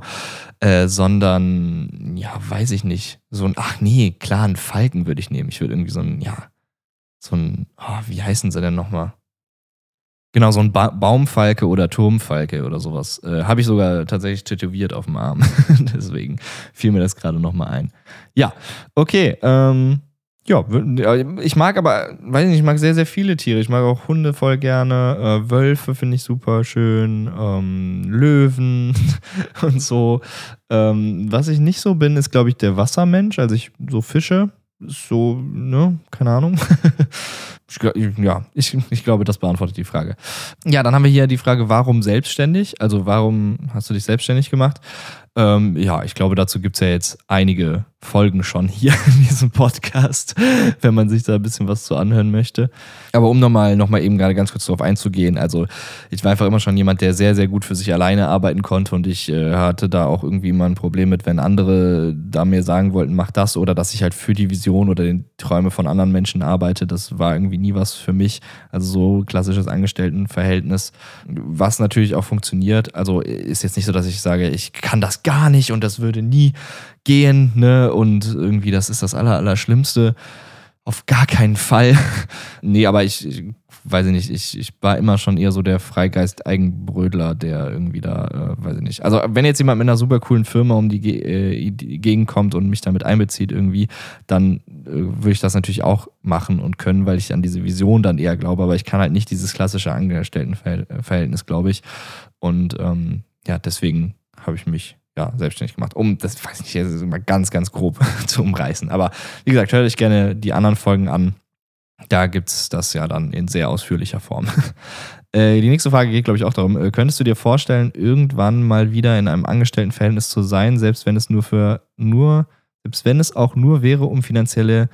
[SPEAKER 1] Äh, sondern, ja, weiß ich nicht. So ein, ach nee, klar, einen Falken würde ich nehmen. Ich würde irgendwie so ein, ja, so ein, oh, wie heißen sie denn nochmal? Genau, so ein ba Baumfalke oder Turmfalke oder sowas. Äh, Habe ich sogar tatsächlich tätowiert auf dem Arm. Deswegen fiel mir das gerade nochmal ein. Ja, okay. Ähm, ja, ich mag aber, weiß nicht, ich mag sehr, sehr viele Tiere. Ich mag auch Hunde voll gerne. Äh, Wölfe finde ich super schön. Ähm, Löwen und so. Ähm, was ich nicht so bin, ist, glaube ich, der Wassermensch. Also ich so Fische. So, ne, keine Ahnung. ja, ich, ich glaube, das beantwortet die Frage. Ja, dann haben wir hier die Frage, warum selbstständig? Also warum hast du dich selbstständig gemacht? Ähm, ja, ich glaube, dazu gibt es ja jetzt einige Folgen schon hier in diesem Podcast, wenn man sich da ein bisschen was zu anhören möchte. Aber um nochmal noch mal eben gerade ganz kurz darauf einzugehen, also ich war einfach immer schon jemand, der sehr, sehr gut für sich alleine arbeiten konnte und ich äh, hatte da auch irgendwie mal ein Problem mit, wenn andere da mir sagen wollten, mach das oder dass ich halt für die Vision oder die Träume von anderen Menschen arbeite. Das war irgendwie nie was für mich. Also so klassisches Angestelltenverhältnis, was natürlich auch funktioniert. Also ist jetzt nicht so, dass ich sage, ich kann das gar nicht und das würde nie gehen, ne? Und irgendwie, das ist das Aller, Allerschlimmste. Auf gar keinen Fall. nee, aber ich, ich weiß ich nicht, ich, ich war immer schon eher so der Freigeist-Eigenbrödler, der irgendwie da, äh, weiß ich nicht. Also, wenn jetzt jemand mit einer super coolen Firma um die, äh, Gegend kommt und mich damit einbezieht irgendwie, dann äh, würde ich das natürlich auch machen und können, weil ich an diese Vision dann eher glaube. Aber ich kann halt nicht dieses klassische Angestelltenverhältnis, glaube ich. Und ähm, ja, deswegen habe ich mich ja, selbstständig gemacht. Um, das weiß ich nicht, mal ganz, ganz grob zu umreißen. Aber wie gesagt, hört euch gerne die anderen Folgen an. Da gibt es das ja dann in sehr ausführlicher Form. Äh, die nächste Frage geht, glaube ich, auch darum: äh, Könntest du dir vorstellen, irgendwann mal wieder in einem Angestelltenverhältnis zu sein, selbst wenn es nur für nur, selbst wenn es auch nur wäre, um finanzielle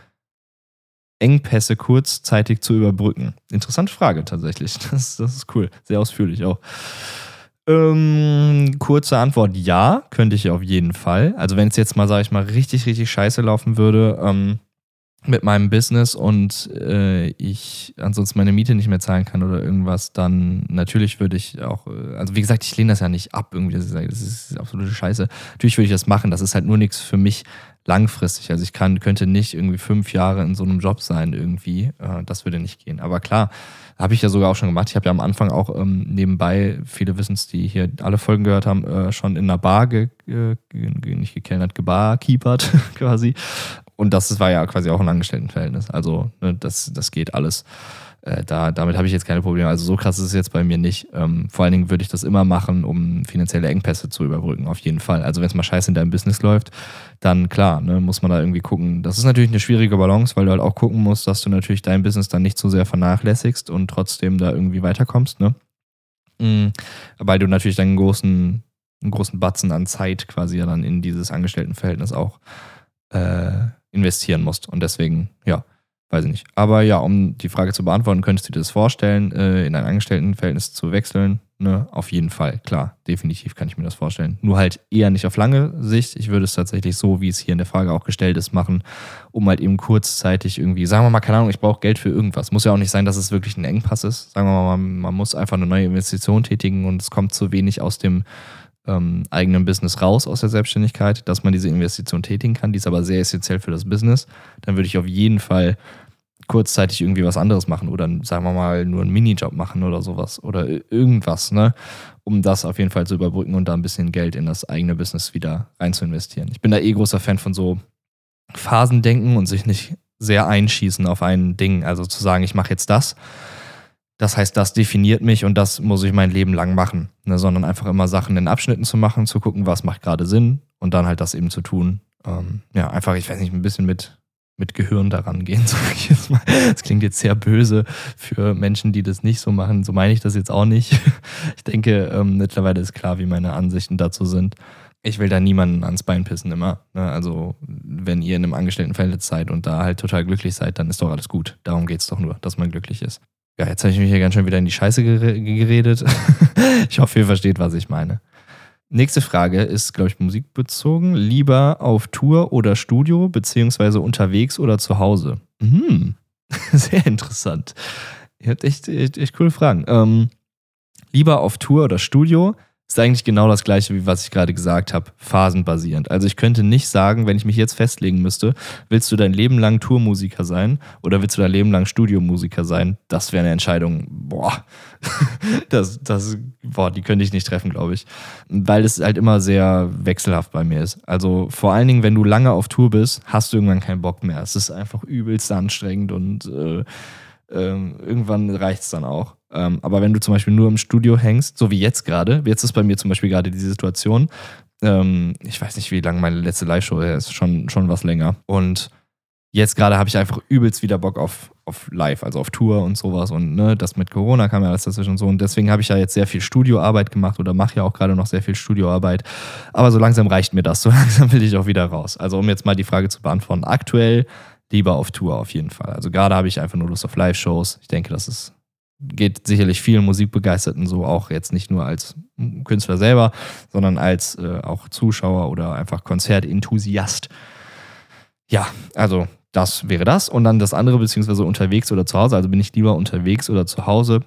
[SPEAKER 1] Engpässe kurzzeitig zu überbrücken? Interessante Frage tatsächlich. Das, das ist cool. Sehr ausführlich auch. Ähm, kurze Antwort: Ja, könnte ich auf jeden Fall. Also, wenn es jetzt mal, sage ich mal, richtig, richtig scheiße laufen würde ähm, mit meinem Business und äh, ich ansonsten meine Miete nicht mehr zahlen kann oder irgendwas, dann natürlich würde ich auch, äh, also wie gesagt, ich lehne das ja nicht ab, irgendwie, das ist, das ist absolute Scheiße. Natürlich würde ich das machen, das ist halt nur nichts für mich langfristig. Also ich kann, könnte nicht irgendwie fünf Jahre in so einem Job sein irgendwie. Äh, das würde nicht gehen. Aber klar, habe ich ja sogar auch schon gemacht. Ich habe ja am Anfang auch ähm, nebenbei, viele wissen es, die hier alle Folgen gehört haben, äh, schon in einer Bar, ge, äh, nicht gekellnert, gebarkeepert quasi. Und das war ja quasi auch ein Angestelltenverhältnis. Also ne, das, das geht alles. Äh, da, damit habe ich jetzt keine Probleme. Also so krass ist es jetzt bei mir nicht. Ähm, vor allen Dingen würde ich das immer machen, um finanzielle Engpässe zu überbrücken, auf jeden Fall. Also wenn es mal scheiße in deinem Business läuft, dann klar, ne, muss man da irgendwie gucken. Das ist natürlich eine schwierige Balance, weil du halt auch gucken musst, dass du natürlich dein Business dann nicht zu sehr vernachlässigst und trotzdem da irgendwie weiterkommst, ne? Mhm. Weil du natürlich deinen großen einen großen Batzen an Zeit quasi ja dann in dieses Angestelltenverhältnis auch äh, investieren musst. Und deswegen, ja, weiß ich nicht. Aber ja, um die Frage zu beantworten, könntest du dir das vorstellen, äh, in ein Angestelltenverhältnis zu wechseln? Ne, auf jeden Fall, klar, definitiv kann ich mir das vorstellen. Nur halt eher nicht auf lange Sicht. Ich würde es tatsächlich so, wie es hier in der Frage auch gestellt ist, machen, um halt eben kurzzeitig irgendwie, sagen wir mal, keine Ahnung, ich brauche Geld für irgendwas. Muss ja auch nicht sein, dass es wirklich ein Engpass ist. Sagen wir mal, man, man muss einfach eine neue Investition tätigen und es kommt zu wenig aus dem ähm, eigenen Business raus, aus der Selbstständigkeit, dass man diese Investition tätigen kann. Die ist aber sehr essentiell für das Business. Dann würde ich auf jeden Fall kurzzeitig irgendwie was anderes machen oder sagen wir mal nur einen Minijob machen oder sowas oder irgendwas, ne? Um das auf jeden Fall zu überbrücken und da ein bisschen Geld in das eigene Business wieder rein zu investieren. Ich bin da eh großer Fan von so Phasendenken und sich nicht sehr einschießen auf ein Ding. Also zu sagen, ich mache jetzt das. Das heißt, das definiert mich und das muss ich mein Leben lang machen. Ne? Sondern einfach immer Sachen in Abschnitten zu machen, zu gucken, was macht gerade Sinn und dann halt das eben zu tun. Ähm, ja, einfach, ich weiß nicht, ein bisschen mit mit Gehirn daran gehen. Das klingt jetzt sehr böse für Menschen, die das nicht so machen. So meine ich das jetzt auch nicht. Ich denke, ähm, mittlerweile ist klar, wie meine Ansichten dazu sind. Ich will da niemanden ans Bein pissen immer. Ne? Also, wenn ihr in einem Angestelltenverhältnis seid und da halt total glücklich seid, dann ist doch alles gut. Darum geht es doch nur, dass man glücklich ist. Ja, jetzt habe ich mich hier ganz schön wieder in die Scheiße geredet. ich hoffe, ihr versteht, was ich meine. Nächste Frage ist, glaube ich, musikbezogen. Lieber auf Tour oder Studio, beziehungsweise unterwegs oder zu Hause? Hm, sehr interessant. Ihr habt echt, echt, echt coole Fragen. Ähm, lieber auf Tour oder Studio? Ist eigentlich genau das gleiche, wie was ich gerade gesagt habe, phasenbasierend. Also ich könnte nicht sagen, wenn ich mich jetzt festlegen müsste, willst du dein Leben lang Tourmusiker sein oder willst du dein Leben lang Studiomusiker sein? Das wäre eine Entscheidung, boah, das, das, boah, die könnte ich nicht treffen, glaube ich. Weil es halt immer sehr wechselhaft bei mir ist. Also vor allen Dingen, wenn du lange auf Tour bist, hast du irgendwann keinen Bock mehr. Es ist einfach übelst anstrengend und äh, ähm, irgendwann reicht es dann auch. Ähm, aber wenn du zum Beispiel nur im Studio hängst, so wie jetzt gerade, jetzt ist bei mir zum Beispiel gerade die Situation, ähm, ich weiß nicht, wie lange meine letzte Live-Show ist, schon, schon was länger. Und jetzt gerade habe ich einfach übelst wieder Bock auf, auf Live, also auf Tour und sowas. Und ne, das mit Corona kam ja alles dazwischen und so. Und deswegen habe ich ja jetzt sehr viel Studioarbeit gemacht oder mache ja auch gerade noch sehr viel Studioarbeit. Aber so langsam reicht mir das. So langsam will ich auch wieder raus. Also um jetzt mal die Frage zu beantworten, aktuell lieber auf Tour auf jeden Fall. Also gerade habe ich einfach nur Lust auf Live-Shows. Ich denke, das ist, geht sicherlich vielen Musikbegeisterten so, auch jetzt nicht nur als Künstler selber, sondern als äh, auch Zuschauer oder einfach Konzertenthusiast. Ja, also das wäre das. Und dann das andere, beziehungsweise unterwegs oder zu Hause. Also bin ich lieber unterwegs oder zu Hause.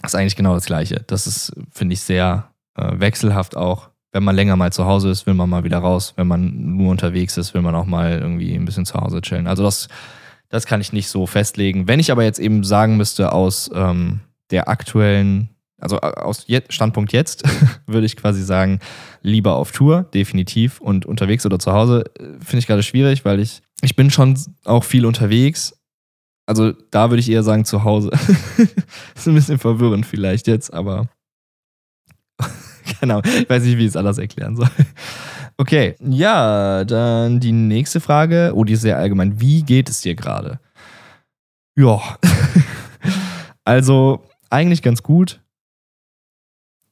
[SPEAKER 1] Das ist eigentlich genau das Gleiche. Das ist, finde ich, sehr äh, wechselhaft auch wenn man länger mal zu Hause ist, will man mal wieder raus. Wenn man nur unterwegs ist, will man auch mal irgendwie ein bisschen zu Hause chillen. Also das, das kann ich nicht so festlegen. Wenn ich aber jetzt eben sagen müsste, aus ähm, der aktuellen, also äh, aus Standpunkt jetzt, würde ich quasi sagen, lieber auf Tour, definitiv. Und unterwegs oder zu Hause äh, finde ich gerade schwierig, weil ich, ich bin schon auch viel unterwegs. Also da würde ich eher sagen zu Hause. ist ein bisschen verwirrend vielleicht jetzt, aber genau. Ich weiß nicht, wie ich es anders erklären soll. Okay, ja, dann die nächste Frage. Oh, die ist sehr allgemein. Wie geht es dir gerade? Ja. also, eigentlich ganz gut.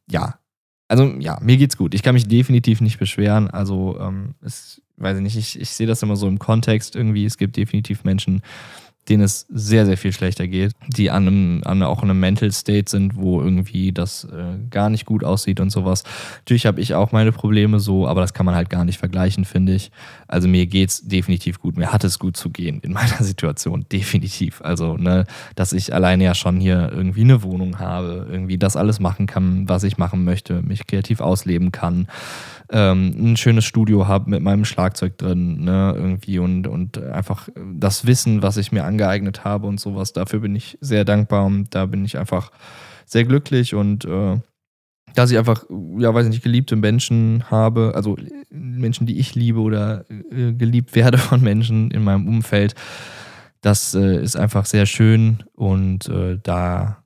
[SPEAKER 1] Ja. Also, ja, mir geht's gut. Ich kann mich definitiv nicht beschweren. Also, ähm, es, weiß ich nicht, ich, ich sehe das immer so im Kontext irgendwie. Es gibt definitiv Menschen, denen es sehr, sehr viel schlechter geht, die an einem, an auch in einem Mental State sind, wo irgendwie das äh, gar nicht gut aussieht und sowas. Natürlich habe ich auch meine Probleme so, aber das kann man halt gar nicht vergleichen, finde ich. Also mir geht's definitiv gut. Mir hat es gut zu gehen in meiner Situation, definitiv. Also, ne, dass ich alleine ja schon hier irgendwie eine Wohnung habe, irgendwie das alles machen kann, was ich machen möchte, mich kreativ ausleben kann ähm, ein schönes Studio habe mit meinem Schlagzeug drin, ne, irgendwie und, und einfach das Wissen, was ich mir angeeignet habe und sowas, dafür bin ich sehr dankbar und da bin ich einfach sehr glücklich und äh, dass ich einfach, ja, weiß nicht, geliebte Menschen habe, also Menschen, die ich liebe oder äh, geliebt werde von Menschen in meinem Umfeld. Das äh, ist einfach sehr schön und äh, da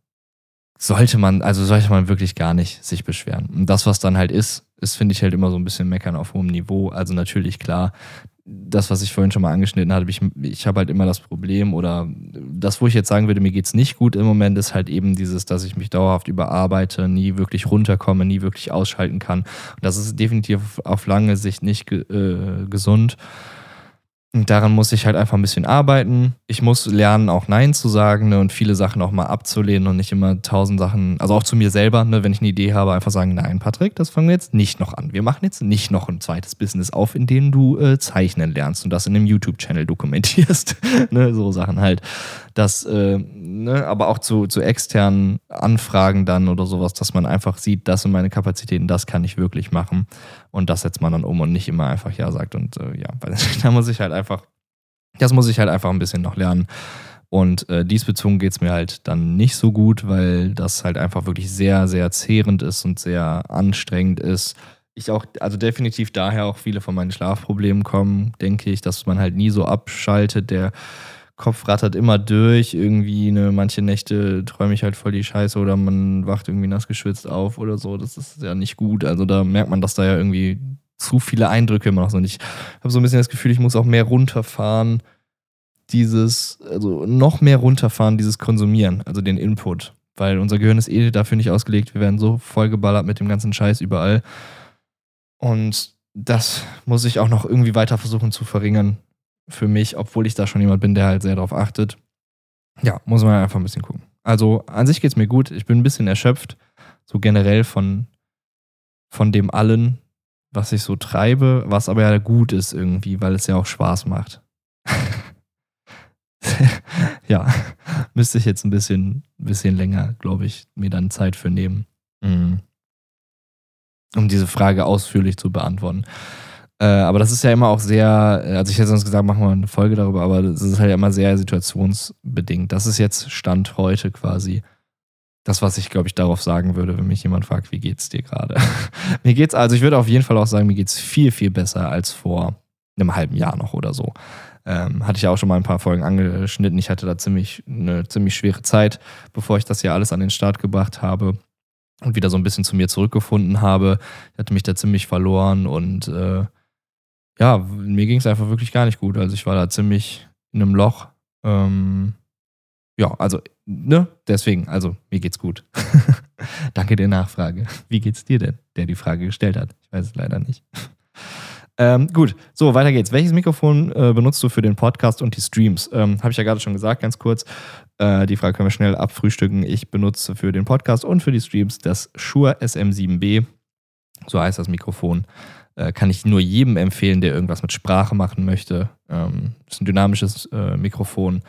[SPEAKER 1] sollte man, also sollte man wirklich gar nicht sich beschweren. Und das, was dann halt ist, ist, finde ich, halt immer so ein bisschen meckern auf hohem Niveau. Also natürlich, klar, das, was ich vorhin schon mal angeschnitten hatte, ich, ich habe halt immer das Problem oder das, wo ich jetzt sagen würde, mir geht es nicht gut im Moment, ist halt eben dieses, dass ich mich dauerhaft überarbeite, nie wirklich runterkomme, nie wirklich ausschalten kann. Und das ist definitiv auf lange Sicht nicht äh, gesund. Und daran muss ich halt einfach ein bisschen arbeiten. Ich muss lernen, auch Nein zu sagen ne, und viele Sachen auch mal abzulehnen und nicht immer tausend Sachen, also auch zu mir selber, ne, wenn ich eine Idee habe, einfach sagen, nein, Patrick, das fangen wir jetzt nicht noch an. Wir machen jetzt nicht noch ein zweites Business auf, in dem du äh, zeichnen lernst und das in einem YouTube-Channel dokumentierst. ne, so Sachen halt. Das, äh, ne, aber auch zu, zu externen Anfragen dann oder sowas, dass man einfach sieht, das sind meine Kapazitäten, das kann ich wirklich machen. Und das setzt man dann um und nicht immer einfach Ja sagt. Und äh, ja, weil da muss ich halt einfach, das muss ich halt einfach ein bisschen noch lernen. Und äh, diesbezogen geht es mir halt dann nicht so gut, weil das halt einfach wirklich sehr, sehr zehrend ist und sehr anstrengend ist. Ich auch, also definitiv daher auch viele von meinen Schlafproblemen kommen, denke ich, dass man halt nie so abschaltet. Der Kopf rattert immer durch. Irgendwie, ne, manche Nächte träume ich halt voll die Scheiße oder man wacht irgendwie nass geschwitzt auf oder so. Das ist ja nicht gut. Also da merkt man, dass da ja irgendwie zu viele Eindrücke immer noch sind. Ich habe so ein bisschen das Gefühl, ich muss auch mehr runterfahren. Dieses, also noch mehr runterfahren, dieses Konsumieren, also den Input. Weil unser Gehirn ist eh dafür nicht ausgelegt. Wir werden so vollgeballert mit dem ganzen Scheiß überall. Und das muss ich auch noch irgendwie weiter versuchen zu verringern für mich, obwohl ich da schon jemand bin, der halt sehr darauf achtet. Ja, muss man einfach ein bisschen gucken. Also an sich geht es mir gut. Ich bin ein bisschen erschöpft, so generell von, von dem allen, was ich so treibe, was aber ja gut ist irgendwie, weil es ja auch Spaß macht. ja, müsste ich jetzt ein bisschen, bisschen länger, glaube ich, mir dann Zeit für nehmen, mhm. um diese Frage ausführlich zu beantworten. Äh, aber das ist ja immer auch sehr, also ich hätte sonst gesagt, machen wir eine Folge darüber, aber das ist halt immer sehr situationsbedingt. Das ist jetzt Stand heute quasi das, was ich, glaube ich, darauf sagen würde, wenn mich jemand fragt, wie geht's dir gerade? mir geht's, also ich würde auf jeden Fall auch sagen, mir geht's viel, viel besser als vor einem halben Jahr noch oder so. Ähm, hatte ich auch schon mal ein paar Folgen angeschnitten. Ich hatte da ziemlich eine ziemlich schwere Zeit, bevor ich das hier alles an den Start gebracht habe und wieder so ein bisschen zu mir zurückgefunden habe. Ich hatte mich da ziemlich verloren und äh, ja, mir ging es einfach wirklich gar nicht gut. Also ich war da ziemlich in einem Loch. Ähm, ja, also, ne, deswegen, also mir geht's gut. Danke der Nachfrage. Wie geht's dir denn, der die Frage gestellt hat? Ich weiß es leider nicht. Ähm, gut, so, weiter geht's. Welches Mikrofon äh, benutzt du für den Podcast und die Streams? Ähm, Habe ich ja gerade schon gesagt, ganz kurz. Äh, die Frage können wir schnell abfrühstücken. Ich benutze für den Podcast und für die Streams das Shure SM7B. So heißt das Mikrofon. Äh, kann ich nur jedem empfehlen, der irgendwas mit Sprache machen möchte. Ähm, ist ein dynamisches äh, Mikrofon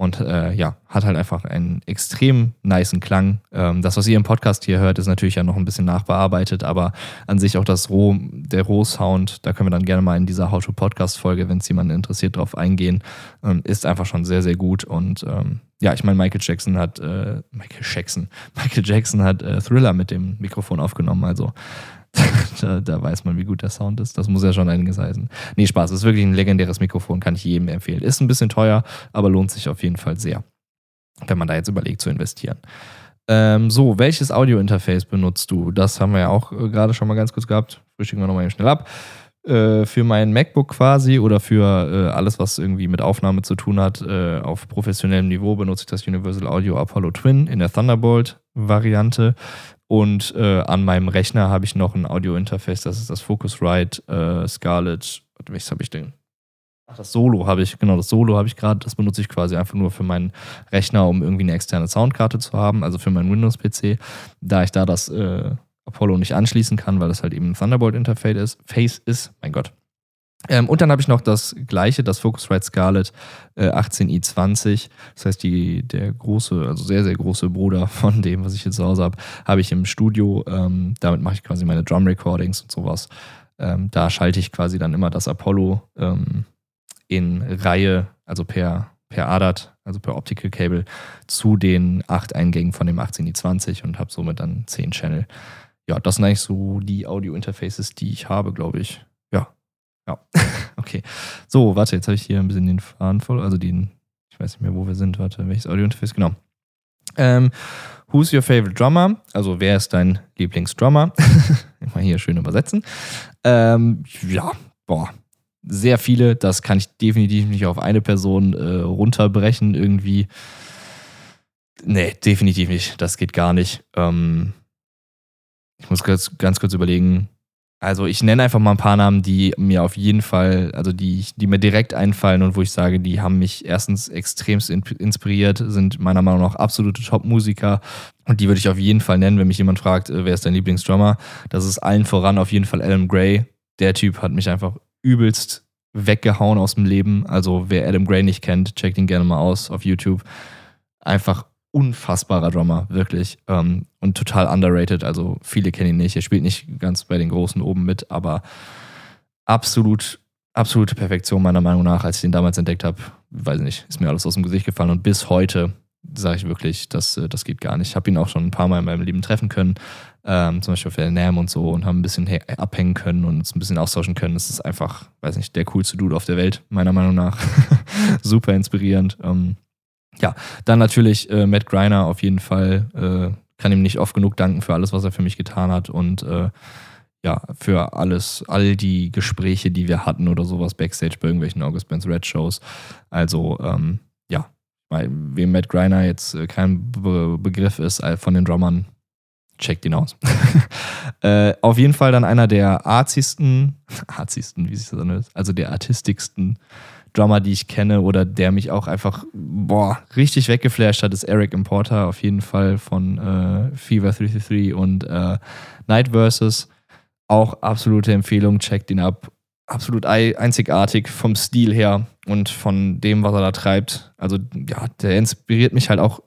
[SPEAKER 1] und äh, ja, hat halt einfach einen extrem niceen Klang. Ähm, das, was ihr im Podcast hier hört, ist natürlich ja noch ein bisschen nachbearbeitet, aber an sich auch das Roh, der Roh-Sound, da können wir dann gerne mal in dieser How-to-Podcast-Folge, wenn es jemanden interessiert, drauf eingehen, ähm, ist einfach schon sehr, sehr gut und ähm, ja, ich meine, Michael Jackson hat, äh, Michael Jackson, Michael Jackson hat äh, Thriller mit dem Mikrofon aufgenommen, also da, da, weiß man, wie gut der Sound ist. Das muss ja schon einiges heißen. Nee, Spaß. Ist wirklich ein legendäres Mikrofon, kann ich jedem empfehlen. Ist ein bisschen teuer, aber lohnt sich auf jeden Fall sehr, wenn man da jetzt überlegt zu investieren. Ähm, so, welches Audio-Interface benutzt du? Das haben wir ja auch äh, gerade schon mal ganz kurz gehabt. Frühstücken wir nochmal eben schnell ab. Äh, für mein MacBook quasi oder für äh, alles, was irgendwie mit Aufnahme zu tun hat, äh, auf professionellem Niveau benutze ich das Universal Audio Apollo Twin in der Thunderbolt-Variante. Und äh, an meinem Rechner habe ich noch ein Audio-Interface, das ist das Focusrite äh, Scarlett. Welches habe ich denn? Ach, das Solo habe ich, genau, das Solo habe ich gerade. Das benutze ich quasi einfach nur für meinen Rechner, um irgendwie eine externe Soundkarte zu haben, also für meinen Windows-PC. Da ich da das äh, Apollo nicht anschließen kann, weil das halt eben ein Thunderbolt-Interface ist, Face ist, mein Gott, ähm, und dann habe ich noch das gleiche, das Focusrite Scarlett äh, 18i20. Das heißt, die, der große, also sehr, sehr große Bruder von dem, was ich jetzt zu Hause habe, habe ich im Studio. Ähm, damit mache ich quasi meine Drum Recordings und sowas. Ähm, da schalte ich quasi dann immer das Apollo ähm, in Reihe, also per, per ADAT, also per Optical Cable, zu den acht Eingängen von dem 18i20 und habe somit dann zehn Channel. Ja, das sind eigentlich so die Audio-Interfaces, die ich habe, glaube ich. Ja, okay. So, warte, jetzt habe ich hier ein bisschen den Faden voll. Also den, ich weiß nicht mehr, wo wir sind. Warte, welches Audio-Interface? Genau. Ähm, who's your favorite drummer? Also, wer ist dein Lieblingsdrummer? Mal hier schön übersetzen. Ähm, ja, boah. sehr viele. Das kann ich definitiv nicht auf eine Person äh, runterbrechen irgendwie. Nee, definitiv nicht. Das geht gar nicht. Ähm, ich muss ganz, ganz kurz überlegen. Also ich nenne einfach mal ein paar Namen, die mir auf jeden Fall, also die, die mir direkt einfallen und wo ich sage, die haben mich erstens extremst inspiriert, sind meiner Meinung nach absolute Top-Musiker und die würde ich auf jeden Fall nennen, wenn mich jemand fragt, äh, wer ist dein Lieblingsdrummer. Das ist allen voran auf jeden Fall Adam Gray. Der Typ hat mich einfach übelst weggehauen aus dem Leben. Also wer Adam Gray nicht kennt, checkt ihn gerne mal aus auf YouTube. Einfach unfassbarer Drummer, wirklich. Ähm, und total underrated. Also viele kennen ihn nicht. Er spielt nicht ganz bei den Großen oben mit, aber absolut, absolute Perfektion meiner Meinung nach, als ich ihn damals entdeckt habe. Weiß ich nicht, ist mir alles aus dem Gesicht gefallen. Und bis heute sage ich wirklich, das, äh, das geht gar nicht. Ich habe ihn auch schon ein paar Mal in meinem Leben treffen können, ähm, zum Beispiel auf der NAM und so, und haben ein bisschen abhängen können und uns ein bisschen austauschen können. Das ist einfach, weiß nicht, der coolste Dude auf der Welt, meiner Meinung nach. Super inspirierend. Ähm, ja, dann natürlich äh, Matt Greiner auf jeden Fall. Äh, kann ihm nicht oft genug danken für alles, was er für mich getan hat und äh, ja, für alles, all die Gespräche, die wir hatten oder sowas backstage bei irgendwelchen August Benz Red Shows. Also, ähm, ja, wem Matt Greiner jetzt äh, kein Be Begriff ist von den Drummern, checkt ihn aus. äh, auf jeden Fall dann einer der artigsten, artigsten, wie sich das anhört, also der artistigsten Drummer, die ich kenne oder der mich auch einfach boah, richtig weggeflasht hat, ist Eric Importer auf jeden Fall von äh, Fever 333 und äh, Night Versus. Auch absolute Empfehlung, checkt ihn ab. Absolut einzigartig vom Stil her und von dem, was er da treibt. Also, ja, der inspiriert mich halt auch,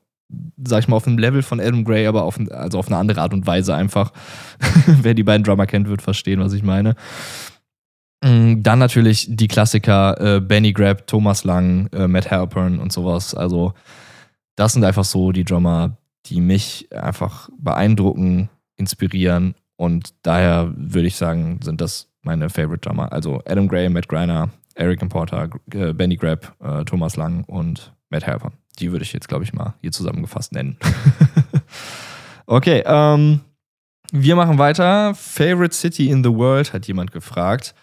[SPEAKER 1] sag ich mal, auf einem Level von Adam Gray, aber auf, also auf eine andere Art und Weise einfach. Wer die beiden Drummer kennt, wird verstehen, was ich meine. Mm, dann natürlich die Klassiker äh, Benny Grab, Thomas Lang, äh, Matt Halpern und sowas. Also, das sind einfach so die Drummer, die mich einfach beeindrucken, inspirieren. Und daher würde ich sagen, sind das meine Favorite Drummer. Also Adam Gray, Matt Greiner, Eric Importer, äh, Benny Grab, äh, Thomas Lang und Matt Halpern. Die würde ich jetzt, glaube ich, mal hier zusammengefasst nennen. okay, ähm, wir machen weiter. Favorite City in the World hat jemand gefragt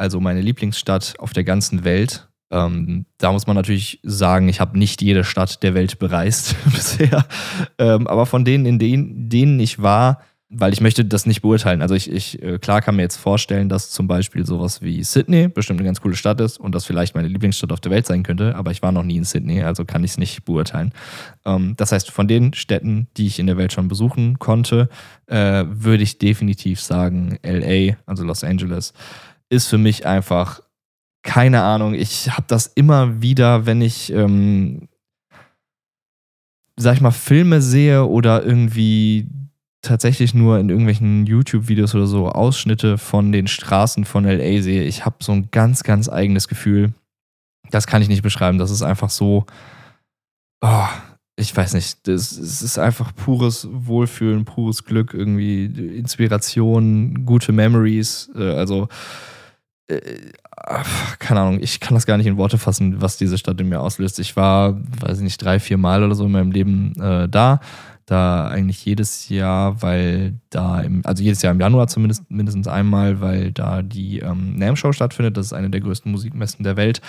[SPEAKER 1] also meine Lieblingsstadt auf der ganzen Welt. Ähm, da muss man natürlich sagen, ich habe nicht jede Stadt der Welt bereist bisher. Ähm, aber von denen, in denen, denen ich war, weil ich möchte das nicht beurteilen. Also ich, ich äh, klar kann mir jetzt vorstellen, dass zum Beispiel sowas wie Sydney bestimmt eine ganz coole Stadt ist und das vielleicht meine Lieblingsstadt auf der Welt sein könnte, aber ich war noch nie in Sydney, also kann ich es nicht beurteilen. Ähm, das heißt, von den Städten, die ich in der Welt schon besuchen konnte, äh, würde ich definitiv sagen LA, also Los Angeles ist für mich einfach keine Ahnung. Ich habe das immer wieder, wenn ich, ähm, sag ich mal, Filme sehe oder irgendwie tatsächlich nur in irgendwelchen YouTube-Videos oder so Ausschnitte von den Straßen von LA sehe. Ich habe so ein ganz, ganz eigenes Gefühl. Das kann ich nicht beschreiben. Das ist einfach so. Oh, ich weiß nicht. Es ist einfach pures Wohlfühlen, pures Glück, irgendwie Inspiration, gute Memories. Äh, also äh, keine Ahnung, ich kann das gar nicht in Worte fassen, was diese Stadt in mir auslöst. Ich war, weiß ich nicht, drei, vier Mal oder so in meinem Leben äh, da. Da eigentlich jedes Jahr, weil da, im, also jedes Jahr im Januar zumindest mindestens einmal, weil da die ähm, NAM Show stattfindet. Das ist eine der größten Musikmessen der Welt.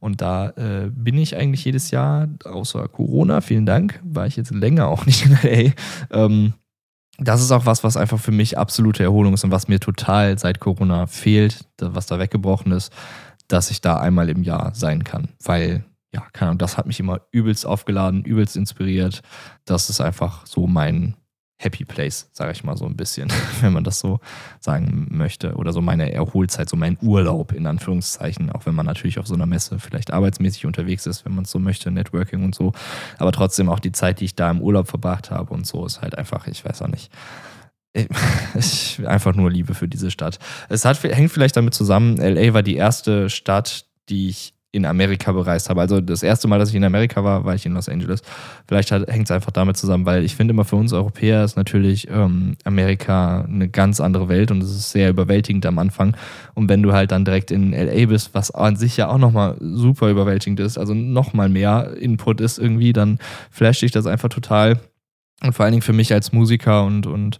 [SPEAKER 1] Und da äh, bin ich eigentlich jedes Jahr, außer Corona, vielen Dank, war ich jetzt länger auch nicht in LA. Ähm, das ist auch was, was einfach für mich absolute Erholung ist und was mir total seit Corona fehlt, was da weggebrochen ist, dass ich da einmal im Jahr sein kann. Weil, ja, keine Ahnung, das hat mich immer übelst aufgeladen, übelst inspiriert. Das ist einfach so mein Happy Place, sage ich mal so ein bisschen, wenn man das so sagen möchte. Oder so meine Erholzeit, so mein Urlaub in Anführungszeichen, auch wenn man natürlich auf so einer Messe vielleicht arbeitsmäßig unterwegs ist, wenn man es so möchte, Networking und so. Aber trotzdem auch die Zeit, die ich da im Urlaub verbracht habe und so, ist halt einfach, ich weiß auch nicht. Ich, einfach nur Liebe für diese Stadt. Es hat, hängt vielleicht damit zusammen, LA war die erste Stadt, die ich in Amerika bereist habe. Also das erste Mal, dass ich in Amerika war, war ich in Los Angeles. Vielleicht hängt es einfach damit zusammen, weil ich finde immer für uns Europäer ist natürlich ähm, Amerika eine ganz andere Welt und es ist sehr überwältigend am Anfang. Und wenn du halt dann direkt in LA bist, was an sich ja auch nochmal super überwältigend ist, also nochmal mehr Input ist irgendwie, dann flasht dich das einfach total. Und vor allen Dingen für mich als Musiker und, und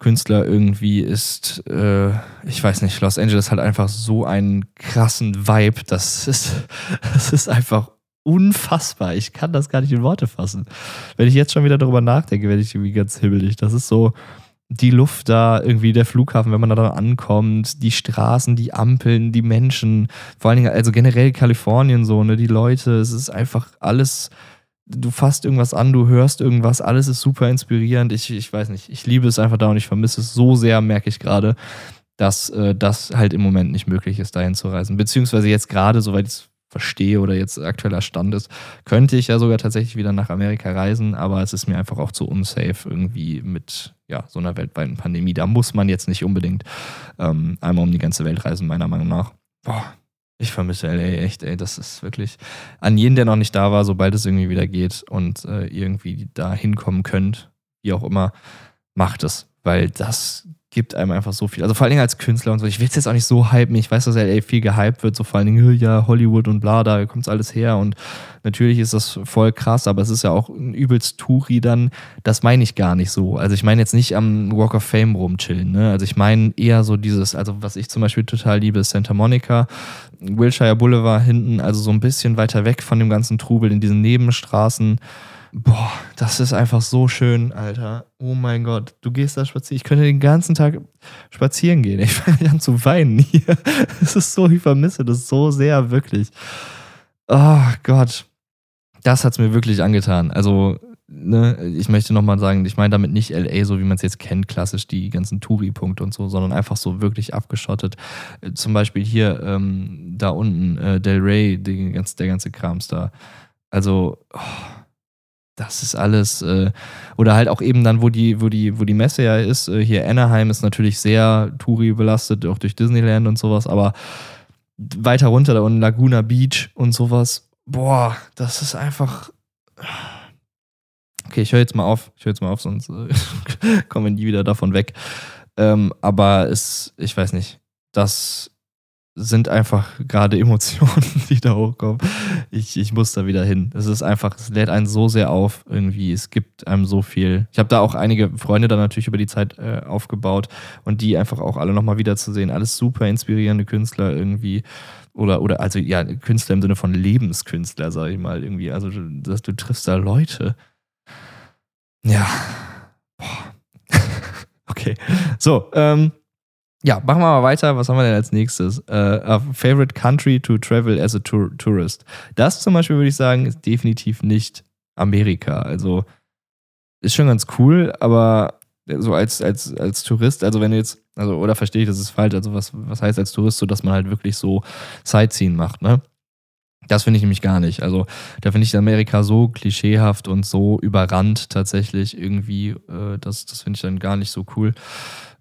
[SPEAKER 1] Künstler irgendwie ist, äh, ich weiß nicht, Los Angeles hat einfach so einen krassen Vibe. Das ist, das ist einfach unfassbar. Ich kann das gar nicht in Worte fassen. Wenn ich jetzt schon wieder darüber nachdenke, werde ich irgendwie ganz hibbelig. Das ist so die Luft da, irgendwie der Flughafen, wenn man da ankommt, die Straßen, die Ampeln, die Menschen, vor allen Dingen, also generell Kalifornien so, ne, die Leute, es ist einfach alles du fasst irgendwas an, du hörst irgendwas, alles ist super inspirierend. Ich, ich weiß nicht, ich liebe es einfach da und ich vermisse es so sehr, merke ich gerade, dass äh, das halt im Moment nicht möglich ist, dahin zu reisen. Beziehungsweise jetzt gerade, soweit ich es verstehe oder jetzt aktueller Stand ist, könnte ich ja sogar tatsächlich wieder nach Amerika reisen, aber es ist mir einfach auch zu unsafe irgendwie mit ja, so einer weltweiten Pandemie. Da muss man jetzt nicht unbedingt ähm, einmal um die ganze Welt reisen, meiner Meinung nach. Boah, ich vermisse LA echt, ey. Das ist wirklich an jeden, der noch nicht da war, sobald es irgendwie wieder geht und äh, irgendwie da hinkommen könnt, wie auch immer, macht es. Weil das gibt einem einfach so viel. Also vor allen Dingen als Künstler und so. Ich will es jetzt auch nicht so hypen. Ich weiß, dass LA viel gehypt wird, so vor allen Dingen, ja, Hollywood und bla, da kommt alles her. Und natürlich ist das voll krass, aber es ist ja auch ein übelst Touri dann. Das meine ich gar nicht so. Also ich meine jetzt nicht am Walk of Fame rumchillen, ne? Also ich meine eher so dieses, also was ich zum Beispiel total liebe, ist Santa Monica, Wilshire Boulevard hinten, also so ein bisschen weiter weg von dem ganzen Trubel in diesen Nebenstraßen Boah, das ist einfach so schön, Alter. Oh mein Gott, du gehst da spazieren. Ich könnte den ganzen Tag spazieren gehen. Ich fange an zu weinen hier. Es ist so, ich vermisse das so sehr, wirklich. Oh Gott. Das hat es mir wirklich angetan. Also, ne, ich möchte nochmal sagen, ich meine damit nicht LA, so wie man es jetzt kennt, klassisch die ganzen Touri-Punkte und so, sondern einfach so wirklich abgeschottet. Zum Beispiel hier, ähm, da unten, äh, Del Rey, die, der ganze Krams da. Also, oh das ist alles, äh, oder halt auch eben dann, wo die, wo die, wo die Messe ja ist, äh, hier Anaheim ist natürlich sehr Touri belastet, auch durch Disneyland und sowas, aber weiter runter da unten Laguna Beach und sowas, boah, das ist einfach. Okay, ich höre jetzt mal auf, ich höre jetzt mal auf, sonst äh, kommen wir nie wieder davon weg. Ähm, aber es, ich weiß nicht, das sind einfach gerade Emotionen, die da hochkommen. Ich, ich muss da wieder hin. Es ist einfach, es lädt einen so sehr auf irgendwie. Es gibt einem so viel. Ich habe da auch einige Freunde dann natürlich über die Zeit äh, aufgebaut und die einfach auch alle nochmal wiederzusehen. Alles super inspirierende Künstler irgendwie. Oder, oder also ja, Künstler im Sinne von Lebenskünstler, sag ich mal irgendwie. Also du, du triffst da Leute. Ja. Boah. okay. So, ähm, ja, machen wir mal weiter. Was haben wir denn als nächstes? Uh, favorite country to travel as a tour tourist. Das zum Beispiel würde ich sagen, ist definitiv nicht Amerika. Also ist schon ganz cool, aber so als, als, als Tourist, also wenn du jetzt, also, oder verstehe ich, das ist falsch, also was, was heißt als Tourist, so dass man halt wirklich so Sightseeing macht, ne? Das finde ich nämlich gar nicht. Also da finde ich Amerika so klischeehaft und so überrannt tatsächlich irgendwie. Äh, das das finde ich dann gar nicht so cool.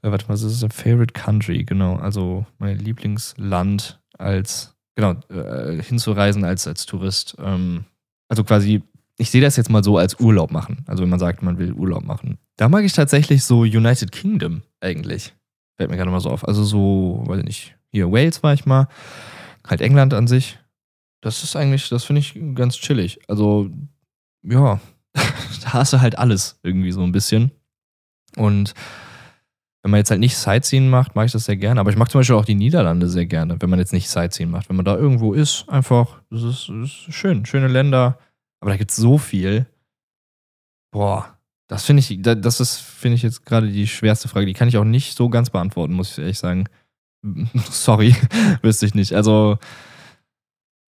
[SPEAKER 1] Äh, warte mal, das ist ein Favorite Country, genau. Also mein Lieblingsland als, genau, äh, hinzureisen als, als Tourist. Ähm, also quasi, ich sehe das jetzt mal so als Urlaub machen. Also wenn man sagt, man will Urlaub machen. Da mag ich tatsächlich so United Kingdom eigentlich. Fällt mir gerade mal so auf. Also so, weiß ich nicht, hier Wales war ich mal. Halt England an sich. Das ist eigentlich, das finde ich ganz chillig. Also, ja, da hast du halt alles irgendwie so ein bisschen. Und wenn man jetzt halt nicht Sightseeing macht, mache ich das sehr gerne. Aber ich mag zum Beispiel auch die Niederlande sehr gerne, wenn man jetzt nicht Sightseeing macht. Wenn man da irgendwo ist, einfach, das ist, das ist schön, schöne Länder. Aber da gibt es so viel. Boah, das finde ich, das ist, finde ich jetzt gerade die schwerste Frage. Die kann ich auch nicht so ganz beantworten, muss ich ehrlich sagen. Sorry, wüsste ich nicht. Also,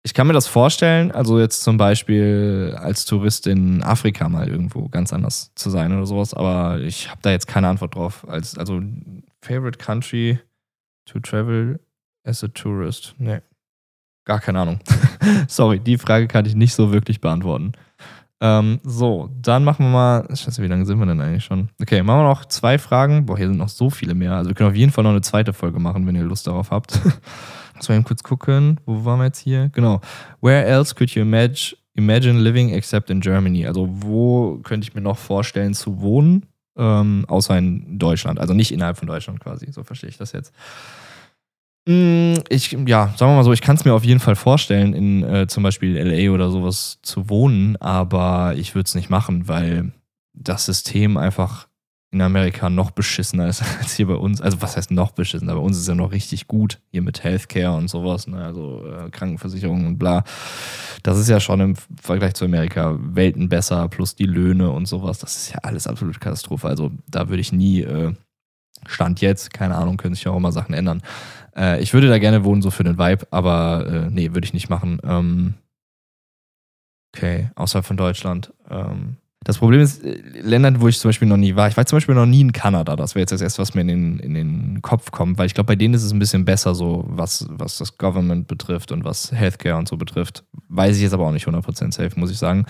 [SPEAKER 1] ich kann mir das vorstellen, also jetzt zum Beispiel als Tourist in Afrika mal irgendwo ganz anders zu sein oder sowas, aber ich habe da jetzt keine Antwort drauf. Als, also, favorite country to travel as a tourist? Nee. Gar keine Ahnung. Sorry, die Frage kann ich nicht so wirklich beantworten. Ähm, so, dann machen wir mal. Scheiße, wie lange sind wir denn eigentlich schon? Okay, machen wir noch zwei Fragen. Boah, hier sind noch so viele mehr. Also, wir können auf jeden Fall noch eine zweite Folge machen, wenn ihr Lust darauf habt. Lass mal kurz gucken. Wo waren wir jetzt hier? Genau. Where else could you imagine, imagine living except in Germany? Also, wo könnte ich mir noch vorstellen zu wohnen, ähm, außer in Deutschland? Also nicht innerhalb von Deutschland quasi. So verstehe ich das jetzt. Mm, ich, ja, sagen wir mal so, ich kann es mir auf jeden Fall vorstellen, in äh, zum Beispiel LA oder sowas zu wohnen, aber ich würde es nicht machen, weil das System einfach in Amerika noch beschissener ist als hier bei uns. Also was heißt noch beschissener? Bei uns ist ja noch richtig gut hier mit Healthcare und sowas, ne? also äh, Krankenversicherung und bla. Das ist ja schon im Vergleich zu Amerika Welten besser, plus die Löhne und sowas. Das ist ja alles absolute Katastrophe. Also da würde ich nie, äh, Stand jetzt, keine Ahnung, können sich auch immer Sachen ändern. Äh, ich würde da gerne wohnen, so für den Vibe, aber äh, nee, würde ich nicht machen. Ähm, okay, außerhalb von Deutschland. Ähm, das Problem ist, äh, Ländern, wo ich zum Beispiel noch nie war, ich war zum Beispiel noch nie in Kanada, das wäre jetzt das erste, was mir in den, in den Kopf kommt, weil ich glaube, bei denen ist es ein bisschen besser, so was, was das Government betrifft und was Healthcare und so betrifft. Weiß ich jetzt aber auch nicht 100% safe, muss ich sagen.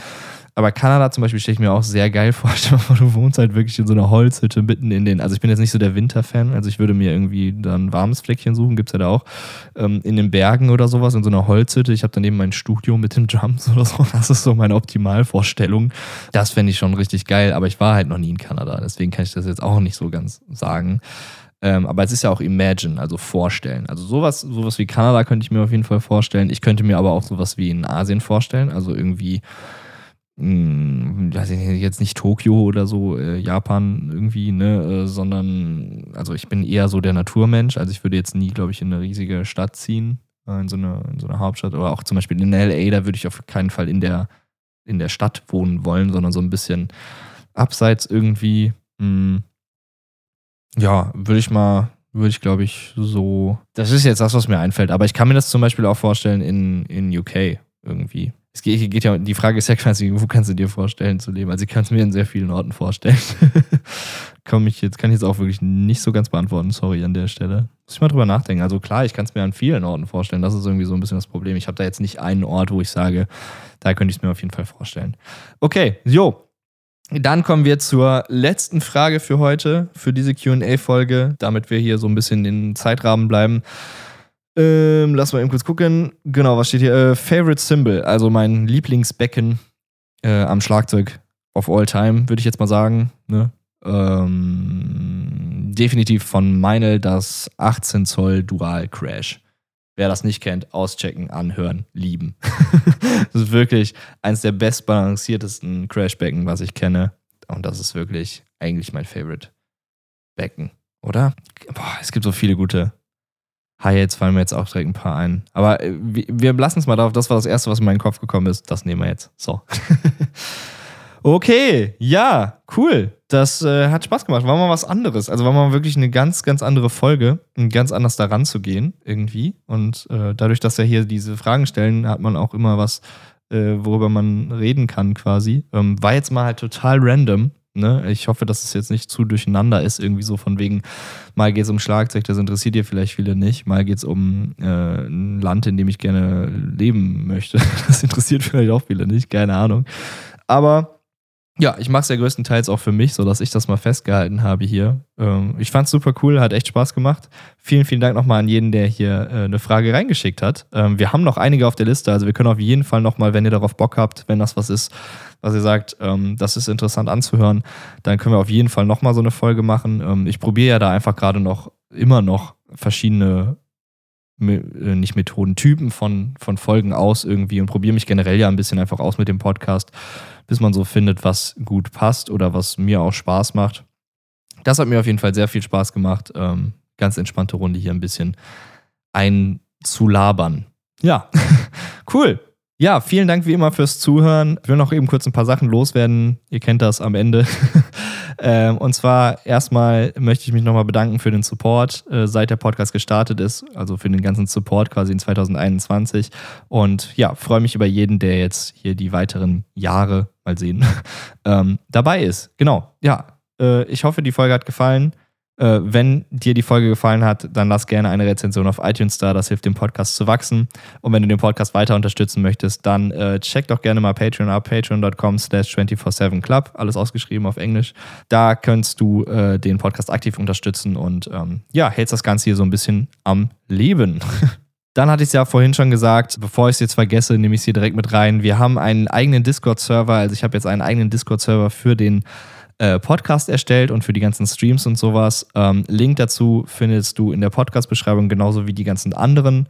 [SPEAKER 1] Aber Kanada zum Beispiel stelle ich mir auch sehr geil vor. Du wohnst halt wirklich in so einer Holzhütte mitten in den. Also ich bin jetzt nicht so der Winterfan, also ich würde mir irgendwie dann ein warmes Fleckchen suchen, gibt es ja da auch. Ähm, in den Bergen oder sowas, in so einer Holzhütte. Ich habe daneben mein Studio mit den Drums oder so. Das ist so meine Optimalvorstellung. Das fände ich schon richtig geil, aber ich war halt noch nie in Kanada. Deswegen kann ich das jetzt auch nicht so ganz sagen. Ähm, aber es ist ja auch Imagine, also vorstellen. Also sowas, sowas wie Kanada könnte ich mir auf jeden Fall vorstellen. Ich könnte mir aber auch sowas wie in Asien vorstellen. Also irgendwie weiß ich jetzt nicht Tokio oder so, äh, Japan irgendwie, ne, äh, sondern, also ich bin eher so der Naturmensch, also ich würde jetzt nie, glaube ich, in eine riesige Stadt ziehen, äh, in, so eine, in so eine Hauptstadt. Oder auch zum Beispiel in LA, da würde ich auf keinen Fall in der, in der Stadt wohnen wollen, sondern so ein bisschen abseits irgendwie. Mh, hm, ja, würde ich mal, würde ich glaube ich so, das ist jetzt das, was mir einfällt, aber ich kann mir das zum Beispiel auch vorstellen in, in UK irgendwie es geht, geht, ja, die Frage ist ja quasi, wo kannst du dir vorstellen zu leben? Also ich kann es mir in sehr vielen Orten vorstellen. Komm ich jetzt, kann ich jetzt auch wirklich nicht so ganz beantworten, sorry an der Stelle. Muss ich mal drüber nachdenken. Also klar, ich kann es mir an vielen Orten vorstellen. Das ist irgendwie so ein bisschen das Problem. Ich habe da jetzt nicht einen Ort, wo ich sage, da könnte ich es mir auf jeden Fall vorstellen. Okay, jo. Dann kommen wir zur letzten Frage für heute, für diese QA-Folge, damit wir hier so ein bisschen in den Zeitrahmen bleiben. Ähm, lass mal eben kurz gucken. Genau, was steht hier? Äh, Favorite Symbol, also mein Lieblingsbecken äh, am Schlagzeug of all time, würde ich jetzt mal sagen. Ne? Ähm, definitiv von Meinl das 18 Zoll Dual Crash. Wer das nicht kennt, auschecken, anhören, lieben. das ist wirklich eines der bestbalanciertesten Crashbecken, was ich kenne. Und das ist wirklich eigentlich mein Favorite Becken, oder? Boah, es gibt so viele gute. Hi-Hats fallen mir jetzt auch direkt ein paar ein. Aber äh, wir lassen es mal darauf. Das war das Erste, was in meinen Kopf gekommen ist. Das nehmen wir jetzt. So. okay, ja, cool. Das äh, hat Spaß gemacht. War mal was anderes. Also war mal wirklich eine ganz, ganz andere Folge. Und ganz anders daran zu gehen, irgendwie. Und äh, dadurch, dass wir hier diese Fragen stellen, hat man auch immer was, äh, worüber man reden kann, quasi. Ähm, war jetzt mal halt total random. Ne? Ich hoffe, dass es jetzt nicht zu durcheinander ist, irgendwie so von wegen, mal geht es um Schlagzeug, das interessiert ihr vielleicht viele nicht, mal geht es um äh, ein Land, in dem ich gerne leben möchte. Das interessiert vielleicht auch viele nicht, keine Ahnung. Aber ja, ich mache es ja größtenteils auch für mich, sodass ich das mal festgehalten habe hier. Ähm, ich fand es super cool, hat echt Spaß gemacht. Vielen, vielen Dank nochmal an jeden, der hier äh, eine Frage reingeschickt hat. Ähm, wir haben noch einige auf der Liste, also wir können auf jeden Fall nochmal, wenn ihr darauf Bock habt, wenn das was ist, was ihr sagt, ähm, das ist interessant anzuhören, dann können wir auf jeden Fall nochmal so eine Folge machen. ich probiere ja da einfach gerade noch, immer noch verschiedene äh, nicht Methoden, Typen von, von Folgen aus irgendwie und probiere mich generell ja ein bisschen einfach aus mit dem Podcast, bis man so findet, was gut passt oder was mir auch Spaß macht. Das hat mir auf jeden Fall sehr viel Spaß gemacht. Ähm, ganz entspannte Runde hier ein bisschen einzulabern. Ja, cool. Ja, vielen Dank wie immer fürs Zuhören. Ich will noch eben kurz ein paar Sachen loswerden. Ihr kennt das am Ende. ähm, und zwar erstmal möchte ich mich nochmal bedanken für den Support, äh, seit der Podcast gestartet ist. Also für den ganzen Support quasi in 2021. Und ja, freue mich über jeden, der jetzt hier die weiteren Jahre, mal sehen, ähm, dabei ist. Genau. Ja, äh, ich hoffe, die Folge hat gefallen. Äh, wenn dir die Folge gefallen hat, dann lass gerne eine Rezension auf iTunes da. Das hilft dem Podcast zu wachsen. Und wenn du den Podcast weiter unterstützen möchtest, dann äh, check doch gerne mal Patreon ab. Patreon.com slash 247club. Alles ausgeschrieben auf Englisch. Da kannst du äh, den Podcast aktiv unterstützen und ähm, ja, hältst das Ganze hier so ein bisschen am Leben. Dann hatte ich es ja vorhin schon gesagt, bevor ich es jetzt vergesse, nehme ich es hier direkt mit rein. Wir haben einen eigenen Discord-Server. Also ich habe jetzt einen eigenen Discord-Server für den äh, Podcast erstellt und für die ganzen Streams und sowas. Ähm, Link dazu findest du in der Podcast-Beschreibung, genauso wie die ganzen anderen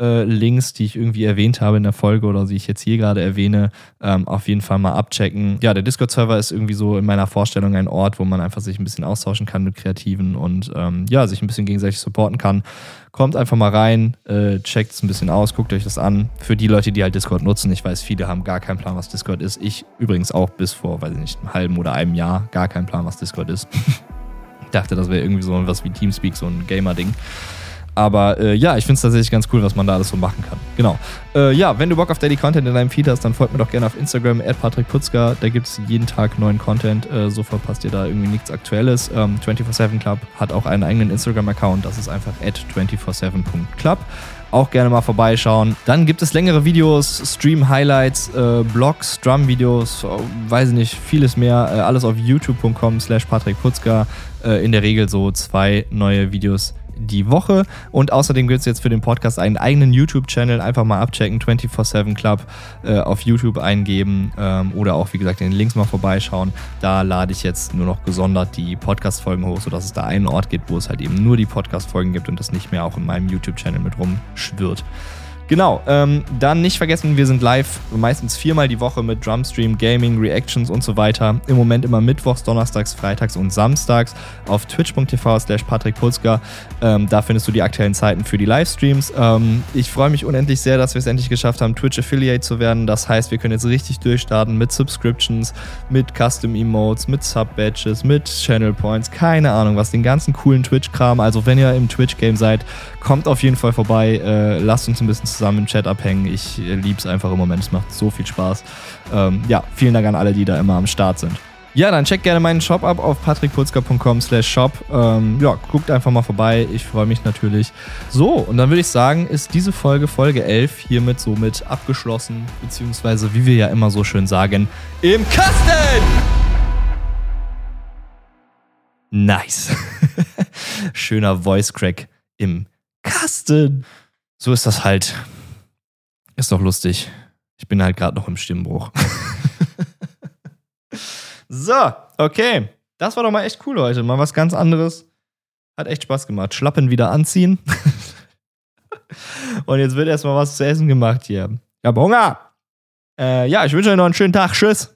[SPEAKER 1] äh, Links, die ich irgendwie erwähnt habe in der Folge oder die ich jetzt hier gerade erwähne, ähm, auf jeden Fall mal abchecken. Ja, der Discord-Server ist irgendwie so in meiner Vorstellung ein Ort, wo man einfach sich ein bisschen austauschen kann mit Kreativen und ähm, ja, sich ein bisschen gegenseitig supporten kann. Kommt einfach mal rein, äh, checkt es ein bisschen aus, guckt euch das an. Für die Leute, die halt Discord nutzen, ich weiß, viele haben gar keinen Plan, was Discord ist. Ich übrigens auch bis vor, weiß ich nicht, einem halben oder einem Jahr gar keinen Plan, was Discord ist. ich dachte, das wäre irgendwie so was wie Teamspeak, so ein Gamer-Ding. Aber äh, ja, ich finde es tatsächlich ganz cool, was man da alles so machen kann. Genau. Äh, ja, wenn du Bock auf Daily Content in deinem Feed hast, dann folgt mir doch gerne auf Instagram, patrickputzka. Da gibt es jeden Tag neuen Content. Äh, so verpasst ihr da irgendwie nichts Aktuelles. Ähm, 24-7 Club hat auch einen eigenen Instagram-Account. Das ist einfach at 247.club. Auch gerne mal vorbeischauen. Dann gibt es längere Videos, Stream-Highlights, äh, Blogs, Drum-Videos, äh, weiß ich nicht, vieles mehr. Äh, alles auf youtube.com slash patrickputzka. Äh, in der Regel so zwei neue Videos die Woche. Und außerdem gibt es jetzt für den Podcast einen eigenen YouTube-Channel. Einfach mal abchecken, 24-7 Club äh, auf YouTube eingeben ähm, oder auch, wie gesagt, in den Links mal vorbeischauen. Da lade ich jetzt nur noch gesondert die Podcast-Folgen hoch, sodass es da einen Ort gibt, wo es halt eben nur die Podcast-Folgen gibt und das nicht mehr auch in meinem YouTube-Channel mit rumschwirrt. Genau, ähm, dann nicht vergessen, wir sind live meistens viermal die Woche mit Drumstream, Gaming, Reactions und so weiter. Im Moment immer mittwochs, donnerstags, freitags und samstags auf twitch.tv slash patrickpulska. Ähm, da findest du die aktuellen Zeiten für die Livestreams. Ähm, ich freue mich unendlich sehr, dass wir es endlich geschafft haben, Twitch Affiliate zu werden. Das heißt, wir können jetzt richtig durchstarten mit Subscriptions, mit Custom Emotes, mit Sub-Badges, mit Channel Points, keine Ahnung was, den ganzen coolen Twitch-Kram. Also wenn ihr im Twitch-Game seid, kommt auf jeden Fall vorbei, äh, lasst uns ein bisschen zusammen im Chat abhängen. Ich liebe es einfach im Moment, es macht so viel Spaß. Ähm, ja, vielen Dank an alle, die da immer am Start sind. Ja, dann checkt gerne meinen Shop ab auf patrickputzka.com slash shop. Ähm, ja, guckt einfach mal vorbei. Ich freue mich natürlich. So, und dann würde ich sagen, ist diese Folge, Folge 11, hiermit somit abgeschlossen. Beziehungsweise, wie wir ja immer so schön sagen, im Kasten! Nice. Schöner Voice Crack im Kasten. So ist das halt. Ist doch lustig. Ich bin halt gerade noch im Stimmbruch. so, okay. Das war doch mal echt cool heute. Mal was ganz anderes. Hat echt Spaß gemacht. Schlappen wieder anziehen. Und jetzt wird erstmal was zu essen gemacht hier. Ich hab Hunger. Äh, ja, ich wünsche euch noch einen schönen Tag. Tschüss.